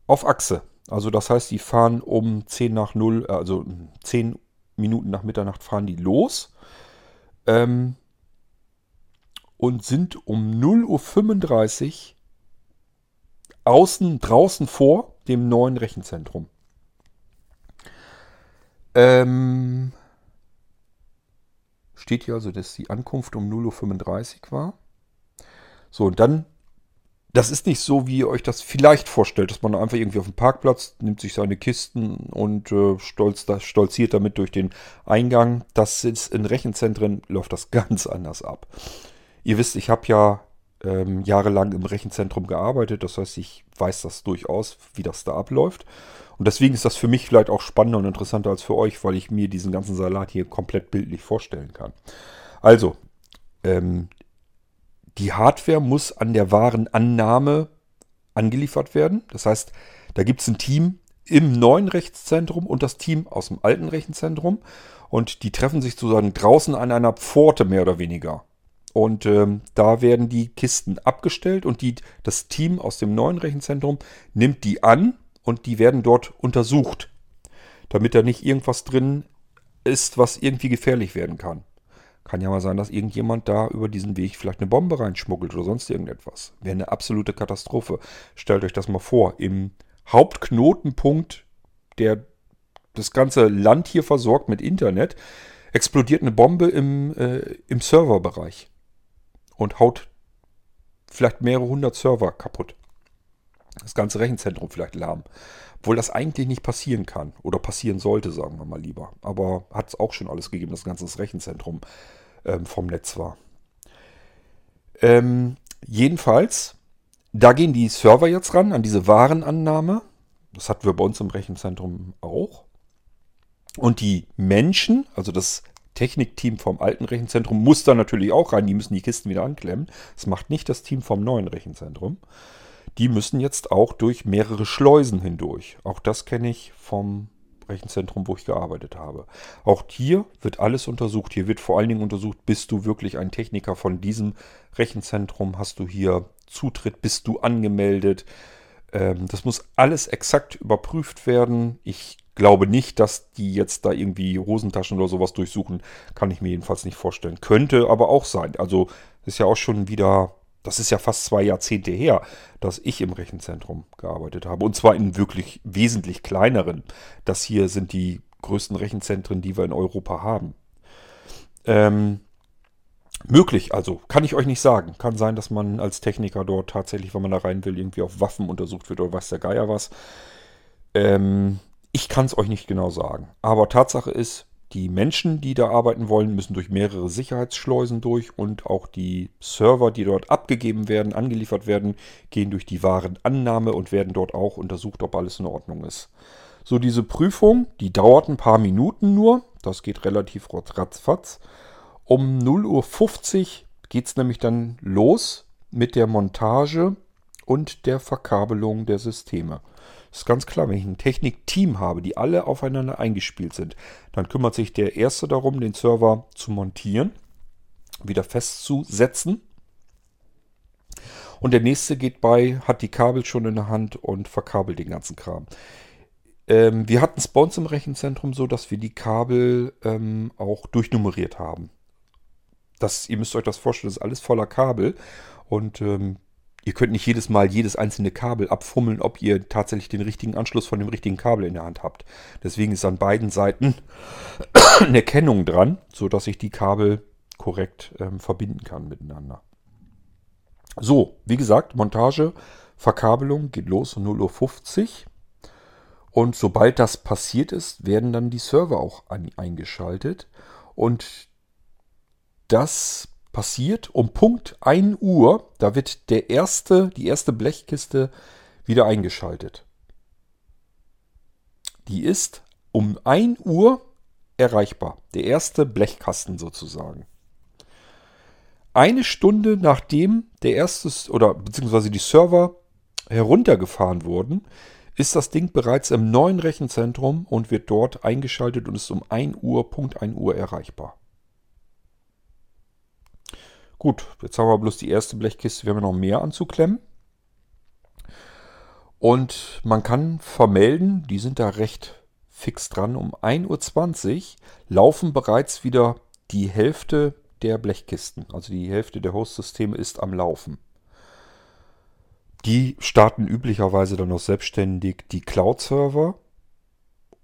auf Achse. Also das heißt, die fahren um 10 nach 0, also 10 Minuten nach Mitternacht fahren die los ähm, und sind um 0.35 Uhr außen, draußen vor dem neuen Rechenzentrum. Ähm, steht hier also, dass die Ankunft um 0.35 Uhr war. So, und dann das ist nicht so, wie ihr euch das vielleicht vorstellt, dass man einfach irgendwie auf dem Parkplatz nimmt sich seine Kisten und äh, stolz, das, stolziert damit durch den Eingang. Das ist in Rechenzentren läuft das ganz anders ab. Ihr wisst, ich habe ja ähm, jahrelang im Rechenzentrum gearbeitet, das heißt, ich weiß das durchaus, wie das da abläuft. Und deswegen ist das für mich vielleicht auch spannender und interessanter als für euch, weil ich mir diesen ganzen Salat hier komplett bildlich vorstellen kann. Also, ähm, die Hardware muss an der Warenannahme angeliefert werden. Das heißt, da gibt es ein Team im neuen Rechenzentrum und das Team aus dem alten Rechenzentrum. Und die treffen sich sozusagen draußen an einer Pforte mehr oder weniger. Und ähm, da werden die Kisten abgestellt und die, das Team aus dem neuen Rechenzentrum nimmt die an und die werden dort untersucht, damit da nicht irgendwas drin ist, was irgendwie gefährlich werden kann. Kann ja mal sein, dass irgendjemand da über diesen Weg vielleicht eine Bombe reinschmuggelt oder sonst irgendetwas. Wäre eine absolute Katastrophe. Stellt euch das mal vor. Im Hauptknotenpunkt, der das ganze Land hier versorgt mit Internet, explodiert eine Bombe im, äh, im Serverbereich und haut vielleicht mehrere hundert Server kaputt. Das ganze Rechenzentrum vielleicht lahm. Obwohl das eigentlich nicht passieren kann. Oder passieren sollte, sagen wir mal lieber. Aber hat es auch schon alles gegeben, dass das ganze Rechenzentrum ähm, vom Netz war. Ähm, jedenfalls, da gehen die Server jetzt ran an diese Warenannahme. Das hatten wir bei uns im Rechenzentrum auch. Und die Menschen, also das Technikteam vom alten Rechenzentrum, muss da natürlich auch rein. Die müssen die Kisten wieder anklemmen. Das macht nicht das Team vom neuen Rechenzentrum die müssen jetzt auch durch mehrere Schleusen hindurch. Auch das kenne ich vom Rechenzentrum, wo ich gearbeitet habe. Auch hier wird alles untersucht. Hier wird vor allen Dingen untersucht, bist du wirklich ein Techniker von diesem Rechenzentrum? Hast du hier Zutritt? Bist du angemeldet? Ähm, das muss alles exakt überprüft werden. Ich glaube nicht, dass die jetzt da irgendwie Hosentaschen oder sowas durchsuchen. Kann ich mir jedenfalls nicht vorstellen. Könnte aber auch sein. Also ist ja auch schon wieder das ist ja fast zwei Jahrzehnte her, dass ich im Rechenzentrum gearbeitet habe. Und zwar in wirklich wesentlich kleineren. Das hier sind die größten Rechenzentren, die wir in Europa haben. Ähm, möglich, also kann ich euch nicht sagen. Kann sein, dass man als Techniker dort tatsächlich, wenn man da rein will, irgendwie auf Waffen untersucht wird oder weiß der Geier was. Ähm, ich kann es euch nicht genau sagen. Aber Tatsache ist, die Menschen, die da arbeiten wollen, müssen durch mehrere Sicherheitsschleusen durch und auch die Server, die dort abgegeben werden, angeliefert werden, gehen durch die Warenannahme und werden dort auch untersucht, ob alles in Ordnung ist. So, diese Prüfung, die dauert ein paar Minuten nur. Das geht relativ ratzfatz. Um 0.50 Uhr geht es nämlich dann los mit der Montage und der Verkabelung der Systeme. Ist ganz klar, wenn ich ein Technikteam habe, die alle aufeinander eingespielt sind, dann kümmert sich der Erste darum, den Server zu montieren, wieder festzusetzen. Und der Nächste geht bei, hat die Kabel schon in der Hand und verkabelt den ganzen Kram. Ähm, wir hatten es bei uns im Rechenzentrum so, dass wir die Kabel ähm, auch durchnummeriert haben. Das, ihr müsst euch das vorstellen, das ist alles voller Kabel. Und ähm, Ihr könnt nicht jedes Mal jedes einzelne Kabel abfummeln, ob ihr tatsächlich den richtigen Anschluss von dem richtigen Kabel in der Hand habt. Deswegen ist an beiden Seiten eine Kennung dran, sodass ich die Kabel korrekt ähm, verbinden kann miteinander. So, wie gesagt, Montage, Verkabelung geht los um 0.50 Uhr. Und sobald das passiert ist, werden dann die Server auch an, eingeschaltet. Und das passiert um Punkt 1 Uhr. Da wird der erste, die erste Blechkiste wieder eingeschaltet. Die ist um 1 Uhr erreichbar. Der erste Blechkasten sozusagen. Eine Stunde nachdem der erste oder beziehungsweise die Server heruntergefahren wurden, ist das Ding bereits im neuen Rechenzentrum und wird dort eingeschaltet und ist um 1 Uhr, Punkt 1 Uhr erreichbar. Gut, jetzt haben wir bloß die erste Blechkiste. Wir haben noch mehr anzuklemmen. Und man kann vermelden, die sind da recht fix dran. Um 1.20 Uhr laufen bereits wieder die Hälfte der Blechkisten. Also die Hälfte der Host-Systeme ist am Laufen. Die starten üblicherweise dann noch selbstständig die Cloud-Server.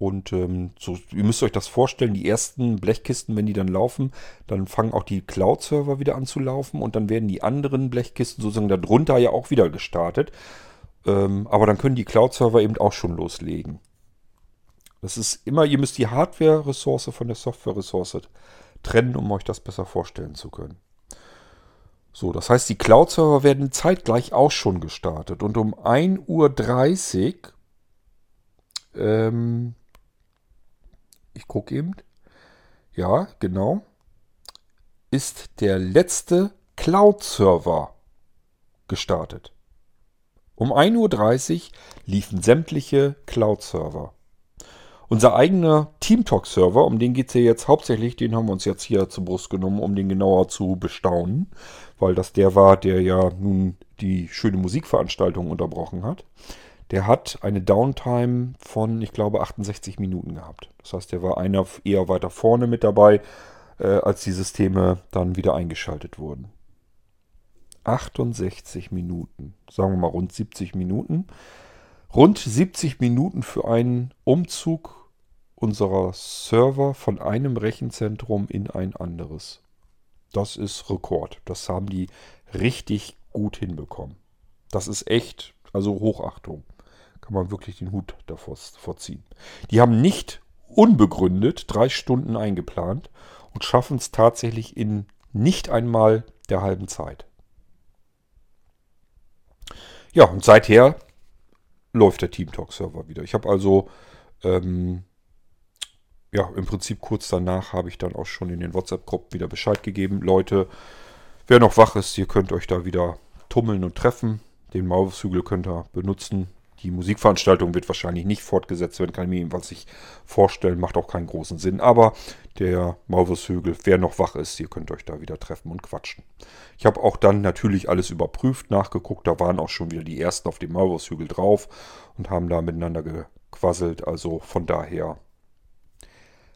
Und ähm, so, ihr müsst euch das vorstellen, die ersten Blechkisten, wenn die dann laufen, dann fangen auch die Cloud-Server wieder an zu laufen und dann werden die anderen Blechkisten sozusagen darunter ja auch wieder gestartet. Ähm, aber dann können die Cloud-Server eben auch schon loslegen. Das ist immer, ihr müsst die Hardware-Ressource von der Software-Ressource trennen, um euch das besser vorstellen zu können. So, das heißt, die Cloud-Server werden zeitgleich auch schon gestartet. Und um 1.30 Uhr ähm, ich gucke eben. Ja, genau. Ist der letzte Cloud-Server gestartet. Um 1.30 Uhr liefen sämtliche Cloud-Server. Unser eigener TeamTalk-Server, um den geht es ja jetzt hauptsächlich, den haben wir uns jetzt hier zur Brust genommen, um den genauer zu bestaunen, weil das der war, der ja nun die schöne Musikveranstaltung unterbrochen hat der hat eine Downtime von, ich glaube, 68 Minuten gehabt. Das heißt, der war einer eher weiter vorne mit dabei, äh, als die Systeme dann wieder eingeschaltet wurden. 68 Minuten, sagen wir mal rund 70 Minuten. Rund 70 Minuten für einen Umzug unserer Server von einem Rechenzentrum in ein anderes. Das ist Rekord. Das haben die richtig gut hinbekommen. Das ist echt, also Hochachtung kann man wirklich den Hut davor vorziehen. Die haben nicht unbegründet drei Stunden eingeplant und schaffen es tatsächlich in nicht einmal der halben Zeit. Ja, und seither läuft der TeamTalk-Server wieder. Ich habe also, ähm, ja, im Prinzip kurz danach habe ich dann auch schon in den WhatsApp-Gruppen wieder Bescheid gegeben. Leute, wer noch wach ist, ihr könnt euch da wieder tummeln und treffen. Den Mauszügel könnt ihr benutzen Die Musikveranstaltung wird wahrscheinlich nicht fortgesetzt werden, kann ich mir jedenfalls nicht vorstellen, macht auch keinen großen Sinn. Aber der Maulwurfshügel, wer noch wach ist, ihr könnt euch da wieder treffen und quatschen. Ich habe auch dann natürlich alles überprüft, nachgeguckt, da waren auch schon wieder die ersten auf dem Maulwurfshügel drauf und haben da miteinander gequasselt. Also von daher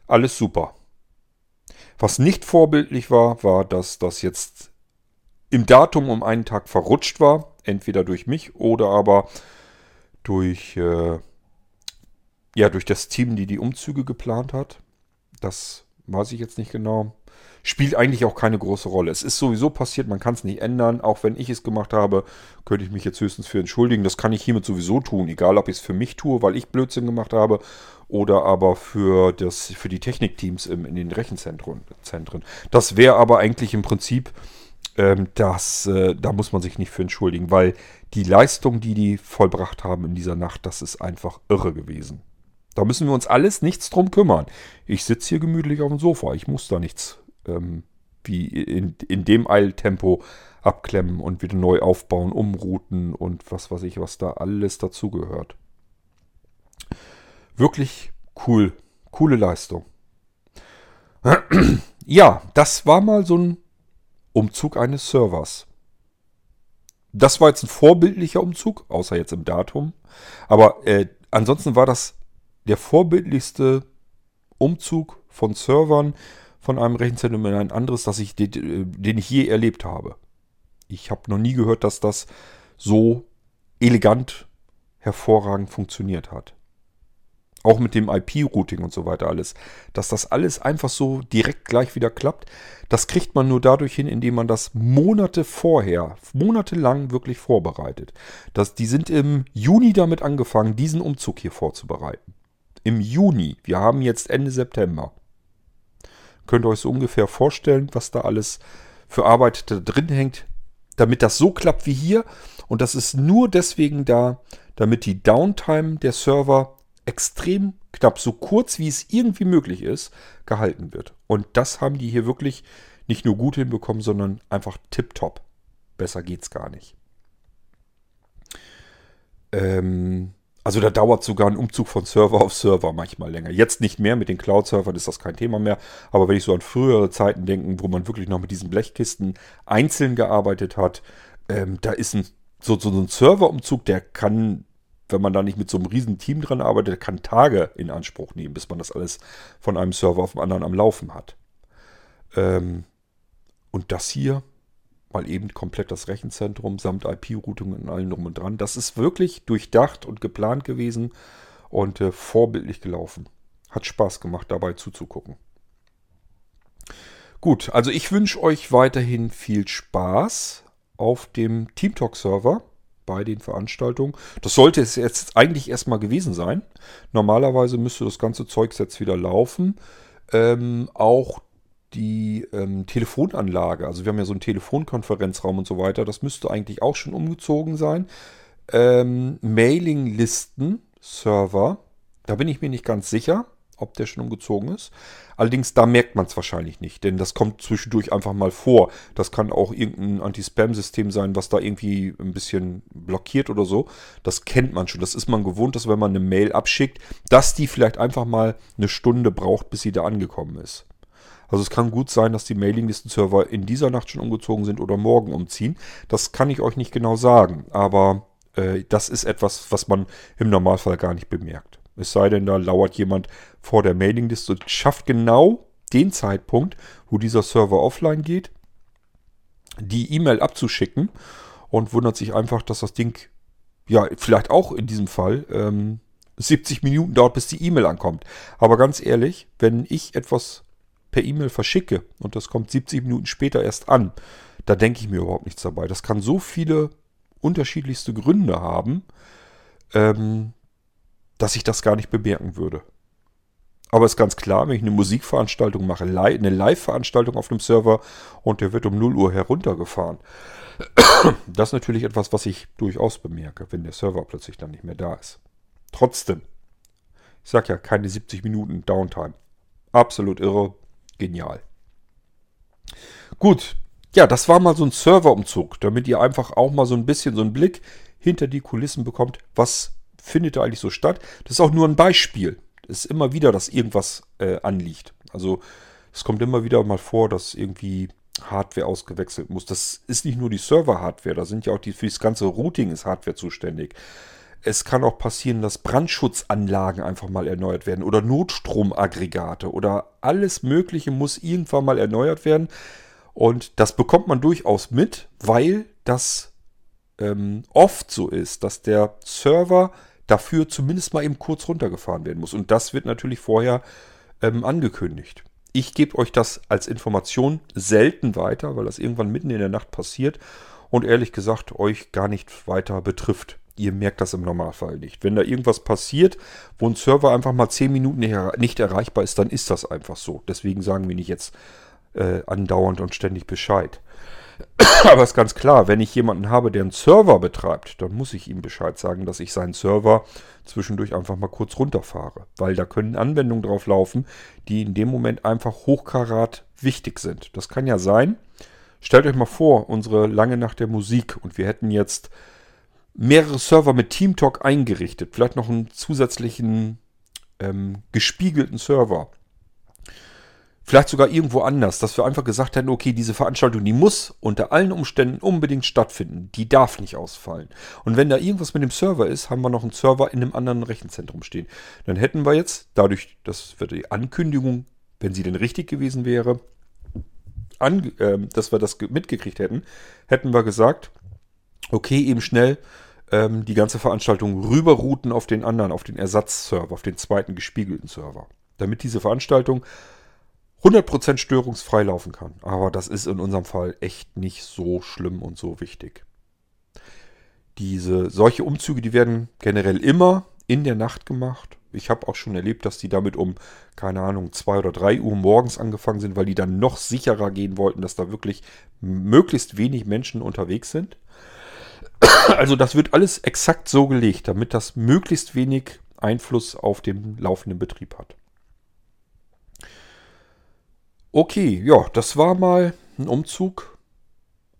alles super. Was nicht vorbildlich war, war, dass das jetzt im Datum um einen Tag verrutscht war. Entweder durch mich oder aber durch, äh, ja, durch das Team, die die Umzüge geplant hat. Das weiß ich jetzt nicht genau. Spielt eigentlich auch keine große Rolle. Es ist sowieso passiert, man kann es nicht ändern. Auch wenn ich es gemacht habe, könnte ich mich jetzt höchstens für entschuldigen. Das kann ich hiermit sowieso tun, egal ob ich es für mich tue, weil ich Blödsinn gemacht habe oder aber für, das, für die Technikteams im, in den Rechenzentren. Das wäre aber eigentlich im Prinzip, ähm, das, äh, da muss man sich nicht für entschuldigen, weil die Leistung, die die vollbracht haben in dieser Nacht, das ist einfach irre gewesen. Da müssen wir uns alles nichts drum kümmern. Ich sitze hier gemütlich auf dem Sofa. Ich muss da nichts ähm, wie in, in dem Eiltempo abklemmen und wieder neu aufbauen, umrouten und was weiß ich, was da alles dazugehört. Wirklich cool. Coole Leistung. Ja, das war mal so ein Umzug eines Servers. Das war jetzt ein vorbildlicher Umzug, außer jetzt im Datum. Aber äh, ansonsten war das der vorbildlichste Umzug von Servern von einem Rechenzentrum in ein anderes, das ich, den ich je erlebt habe. Ich habe noch nie gehört, dass das so elegant, hervorragend funktioniert hat. Auch mit dem IP-Routing und so weiter alles. Dass das alles einfach so direkt gleich wieder klappt, das kriegt man nur dadurch hin, indem man das Monate vorher, monatelang wirklich vorbereitet. Das, die sind im Juni damit angefangen, diesen Umzug hier vorzubereiten. Im Juni. Wir haben jetzt Ende September. Könnt ihr euch so ungefähr vorstellen, was da alles für Arbeit da drin hängt, damit das so klappt wie hier. Und das ist nur deswegen da, damit die Downtime der Server extrem knapp, so kurz wie es irgendwie möglich ist, gehalten wird. Und das haben die hier wirklich nicht nur gut hinbekommen, sondern einfach tipptopp. Besser geht's gar nicht. Ähm, also da dauert sogar ein Umzug von Server auf Server manchmal länger. Jetzt nicht mehr, mit den Cloud-Servern ist das kein Thema mehr. Aber wenn ich so an frühere Zeiten denke, wo man wirklich noch mit diesen Blechkisten einzeln gearbeitet hat, ähm, da ist ein, so, so ein Serverumzug, der kann wenn man da nicht mit so einem riesen Team dran arbeitet, kann Tage in Anspruch nehmen, bis man das alles von einem Server auf den anderen am Laufen hat. Ähm, und das hier, mal eben komplett das Rechenzentrum samt IP-Routing und allem drum und dran, das ist wirklich durchdacht und geplant gewesen und äh, vorbildlich gelaufen. Hat Spaß gemacht, dabei zuzugucken. Gut, also ich wünsche euch weiterhin viel Spaß auf dem TeamTalk-Server bei den Veranstaltungen. Das sollte es jetzt eigentlich erstmal gewesen sein. Normalerweise müsste das ganze Zeug jetzt wieder laufen. Ähm, auch die ähm, Telefonanlage, also wir haben ja so einen Telefonkonferenzraum und so weiter, das müsste eigentlich auch schon umgezogen sein. Ähm, Mailinglisten, Server, da bin ich mir nicht ganz sicher ob der schon umgezogen ist. Allerdings, da merkt man es wahrscheinlich nicht, denn das kommt zwischendurch einfach mal vor. Das kann auch irgendein Anti-Spam-System sein, was da irgendwie ein bisschen blockiert oder so. Das kennt man schon. Das ist man gewohnt, dass wenn man eine Mail abschickt, dass die vielleicht einfach mal eine Stunde braucht, bis sie da angekommen ist. Also es kann gut sein, dass die Mailinglisten-Server in dieser Nacht schon umgezogen sind oder morgen umziehen. Das kann ich euch nicht genau sagen, aber äh, das ist etwas, was man im Normalfall gar nicht bemerkt. Es sei denn, da lauert jemand vor der Mailingliste und schafft genau den Zeitpunkt, wo dieser Server offline geht, die E-Mail abzuschicken und wundert sich einfach, dass das Ding, ja, vielleicht auch in diesem Fall, ähm, 70 Minuten dauert, bis die E-Mail ankommt. Aber ganz ehrlich, wenn ich etwas per E-Mail verschicke und das kommt 70 Minuten später erst an, da denke ich mir überhaupt nichts dabei. Das kann so viele unterschiedlichste Gründe haben. Ähm, dass ich das gar nicht bemerken würde. Aber ist ganz klar, wenn ich eine Musikveranstaltung mache, eine Live-Veranstaltung auf einem Server und der wird um 0 Uhr heruntergefahren. Das ist natürlich etwas, was ich durchaus bemerke, wenn der Server plötzlich dann nicht mehr da ist. Trotzdem, ich sage ja, keine 70 Minuten Downtime. Absolut irre, genial. Gut, ja, das war mal so ein Serverumzug, damit ihr einfach auch mal so ein bisschen so einen Blick hinter die Kulissen bekommt, was findet da eigentlich so statt? Das ist auch nur ein Beispiel. Es ist immer wieder, dass irgendwas äh, anliegt. Also es kommt immer wieder mal vor, dass irgendwie Hardware ausgewechselt muss. Das ist nicht nur die Server-Hardware, da sind ja auch die für das ganze Routing ist Hardware zuständig. Es kann auch passieren, dass Brandschutzanlagen einfach mal erneuert werden oder Notstromaggregate oder alles Mögliche muss irgendwann mal erneuert werden. Und das bekommt man durchaus mit, weil das ähm, oft so ist, dass der Server dafür zumindest mal eben kurz runtergefahren werden muss. Und das wird natürlich vorher ähm, angekündigt. Ich gebe euch das als Information selten weiter, weil das irgendwann mitten in der Nacht passiert und ehrlich gesagt euch gar nicht weiter betrifft. Ihr merkt das im Normalfall nicht. Wenn da irgendwas passiert, wo ein Server einfach mal 10 Minuten nicht erreichbar ist, dann ist das einfach so. Deswegen sagen wir nicht jetzt äh, andauernd und ständig Bescheid. Aber ist ganz klar, wenn ich jemanden habe, der einen Server betreibt, dann muss ich ihm Bescheid sagen, dass ich seinen Server zwischendurch einfach mal kurz runterfahre. Weil da können Anwendungen drauf laufen, die in dem Moment einfach hochkarat wichtig sind. Das kann ja sein. Stellt euch mal vor, unsere lange Nacht der Musik und wir hätten jetzt mehrere Server mit TeamTalk eingerichtet. Vielleicht noch einen zusätzlichen ähm, gespiegelten Server vielleicht sogar irgendwo anders, dass wir einfach gesagt hätten, okay, diese Veranstaltung, die muss unter allen Umständen unbedingt stattfinden. Die darf nicht ausfallen. Und wenn da irgendwas mit dem Server ist, haben wir noch einen Server in einem anderen Rechenzentrum stehen. Dann hätten wir jetzt, dadurch, dass wir die Ankündigung, wenn sie denn richtig gewesen wäre, an, äh, dass wir das mitgekriegt hätten, hätten wir gesagt, okay, eben schnell ähm, die ganze Veranstaltung rüberrouten auf den anderen, auf den Ersatzserver, auf den zweiten gespiegelten Server. Damit diese Veranstaltung 100% störungsfrei laufen kann. Aber das ist in unserem Fall echt nicht so schlimm und so wichtig. Diese solche Umzüge, die werden generell immer in der Nacht gemacht. Ich habe auch schon erlebt, dass die damit um, keine Ahnung, 2 oder 3 Uhr morgens angefangen sind, weil die dann noch sicherer gehen wollten, dass da wirklich möglichst wenig Menschen unterwegs sind. Also das wird alles exakt so gelegt, damit das möglichst wenig Einfluss auf den laufenden Betrieb hat. Okay, ja, das war mal ein Umzug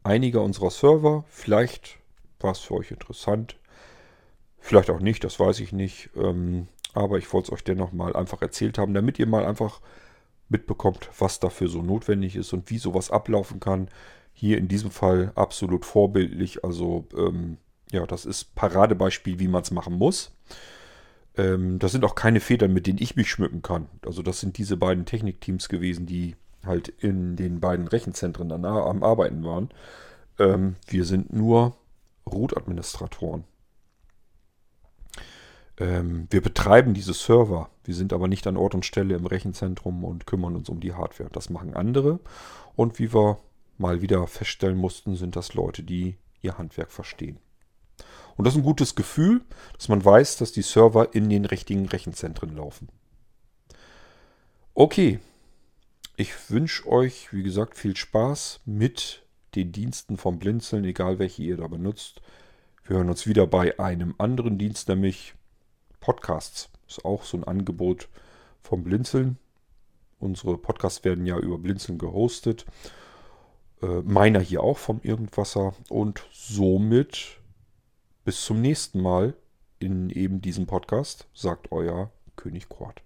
einiger unserer Server. Vielleicht war es für euch interessant. Vielleicht auch nicht, das weiß ich nicht. Ähm, aber ich wollte es euch dennoch mal einfach erzählt haben, damit ihr mal einfach mitbekommt, was dafür so notwendig ist und wie sowas ablaufen kann. Hier in diesem Fall absolut vorbildlich. Also ähm, ja, das ist Paradebeispiel, wie man es machen muss. Ähm, das sind auch keine Federn, mit denen ich mich schmücken kann. Also das sind diese beiden Technikteams gewesen, die halt in den beiden Rechenzentren dann am Arbeiten waren. Ähm, wir sind nur Root-Administratoren. Ähm, wir betreiben diese Server. Wir sind aber nicht an Ort und Stelle im Rechenzentrum und kümmern uns um die Hardware. Das machen andere. Und wie wir mal wieder feststellen mussten, sind das Leute, die ihr Handwerk verstehen. Und das ist ein gutes Gefühl, dass man weiß, dass die Server in den richtigen Rechenzentren laufen. Okay, ich wünsche euch, wie gesagt, viel Spaß mit den Diensten vom Blinzeln, egal welche ihr da benutzt. Wir hören uns wieder bei einem anderen Dienst, nämlich Podcasts. Ist auch so ein Angebot vom Blinzeln. Unsere Podcasts werden ja über Blinzeln gehostet. Äh, meiner hier auch vom Irgendwasser. Und somit bis zum nächsten Mal in eben diesem Podcast, sagt euer König Quad.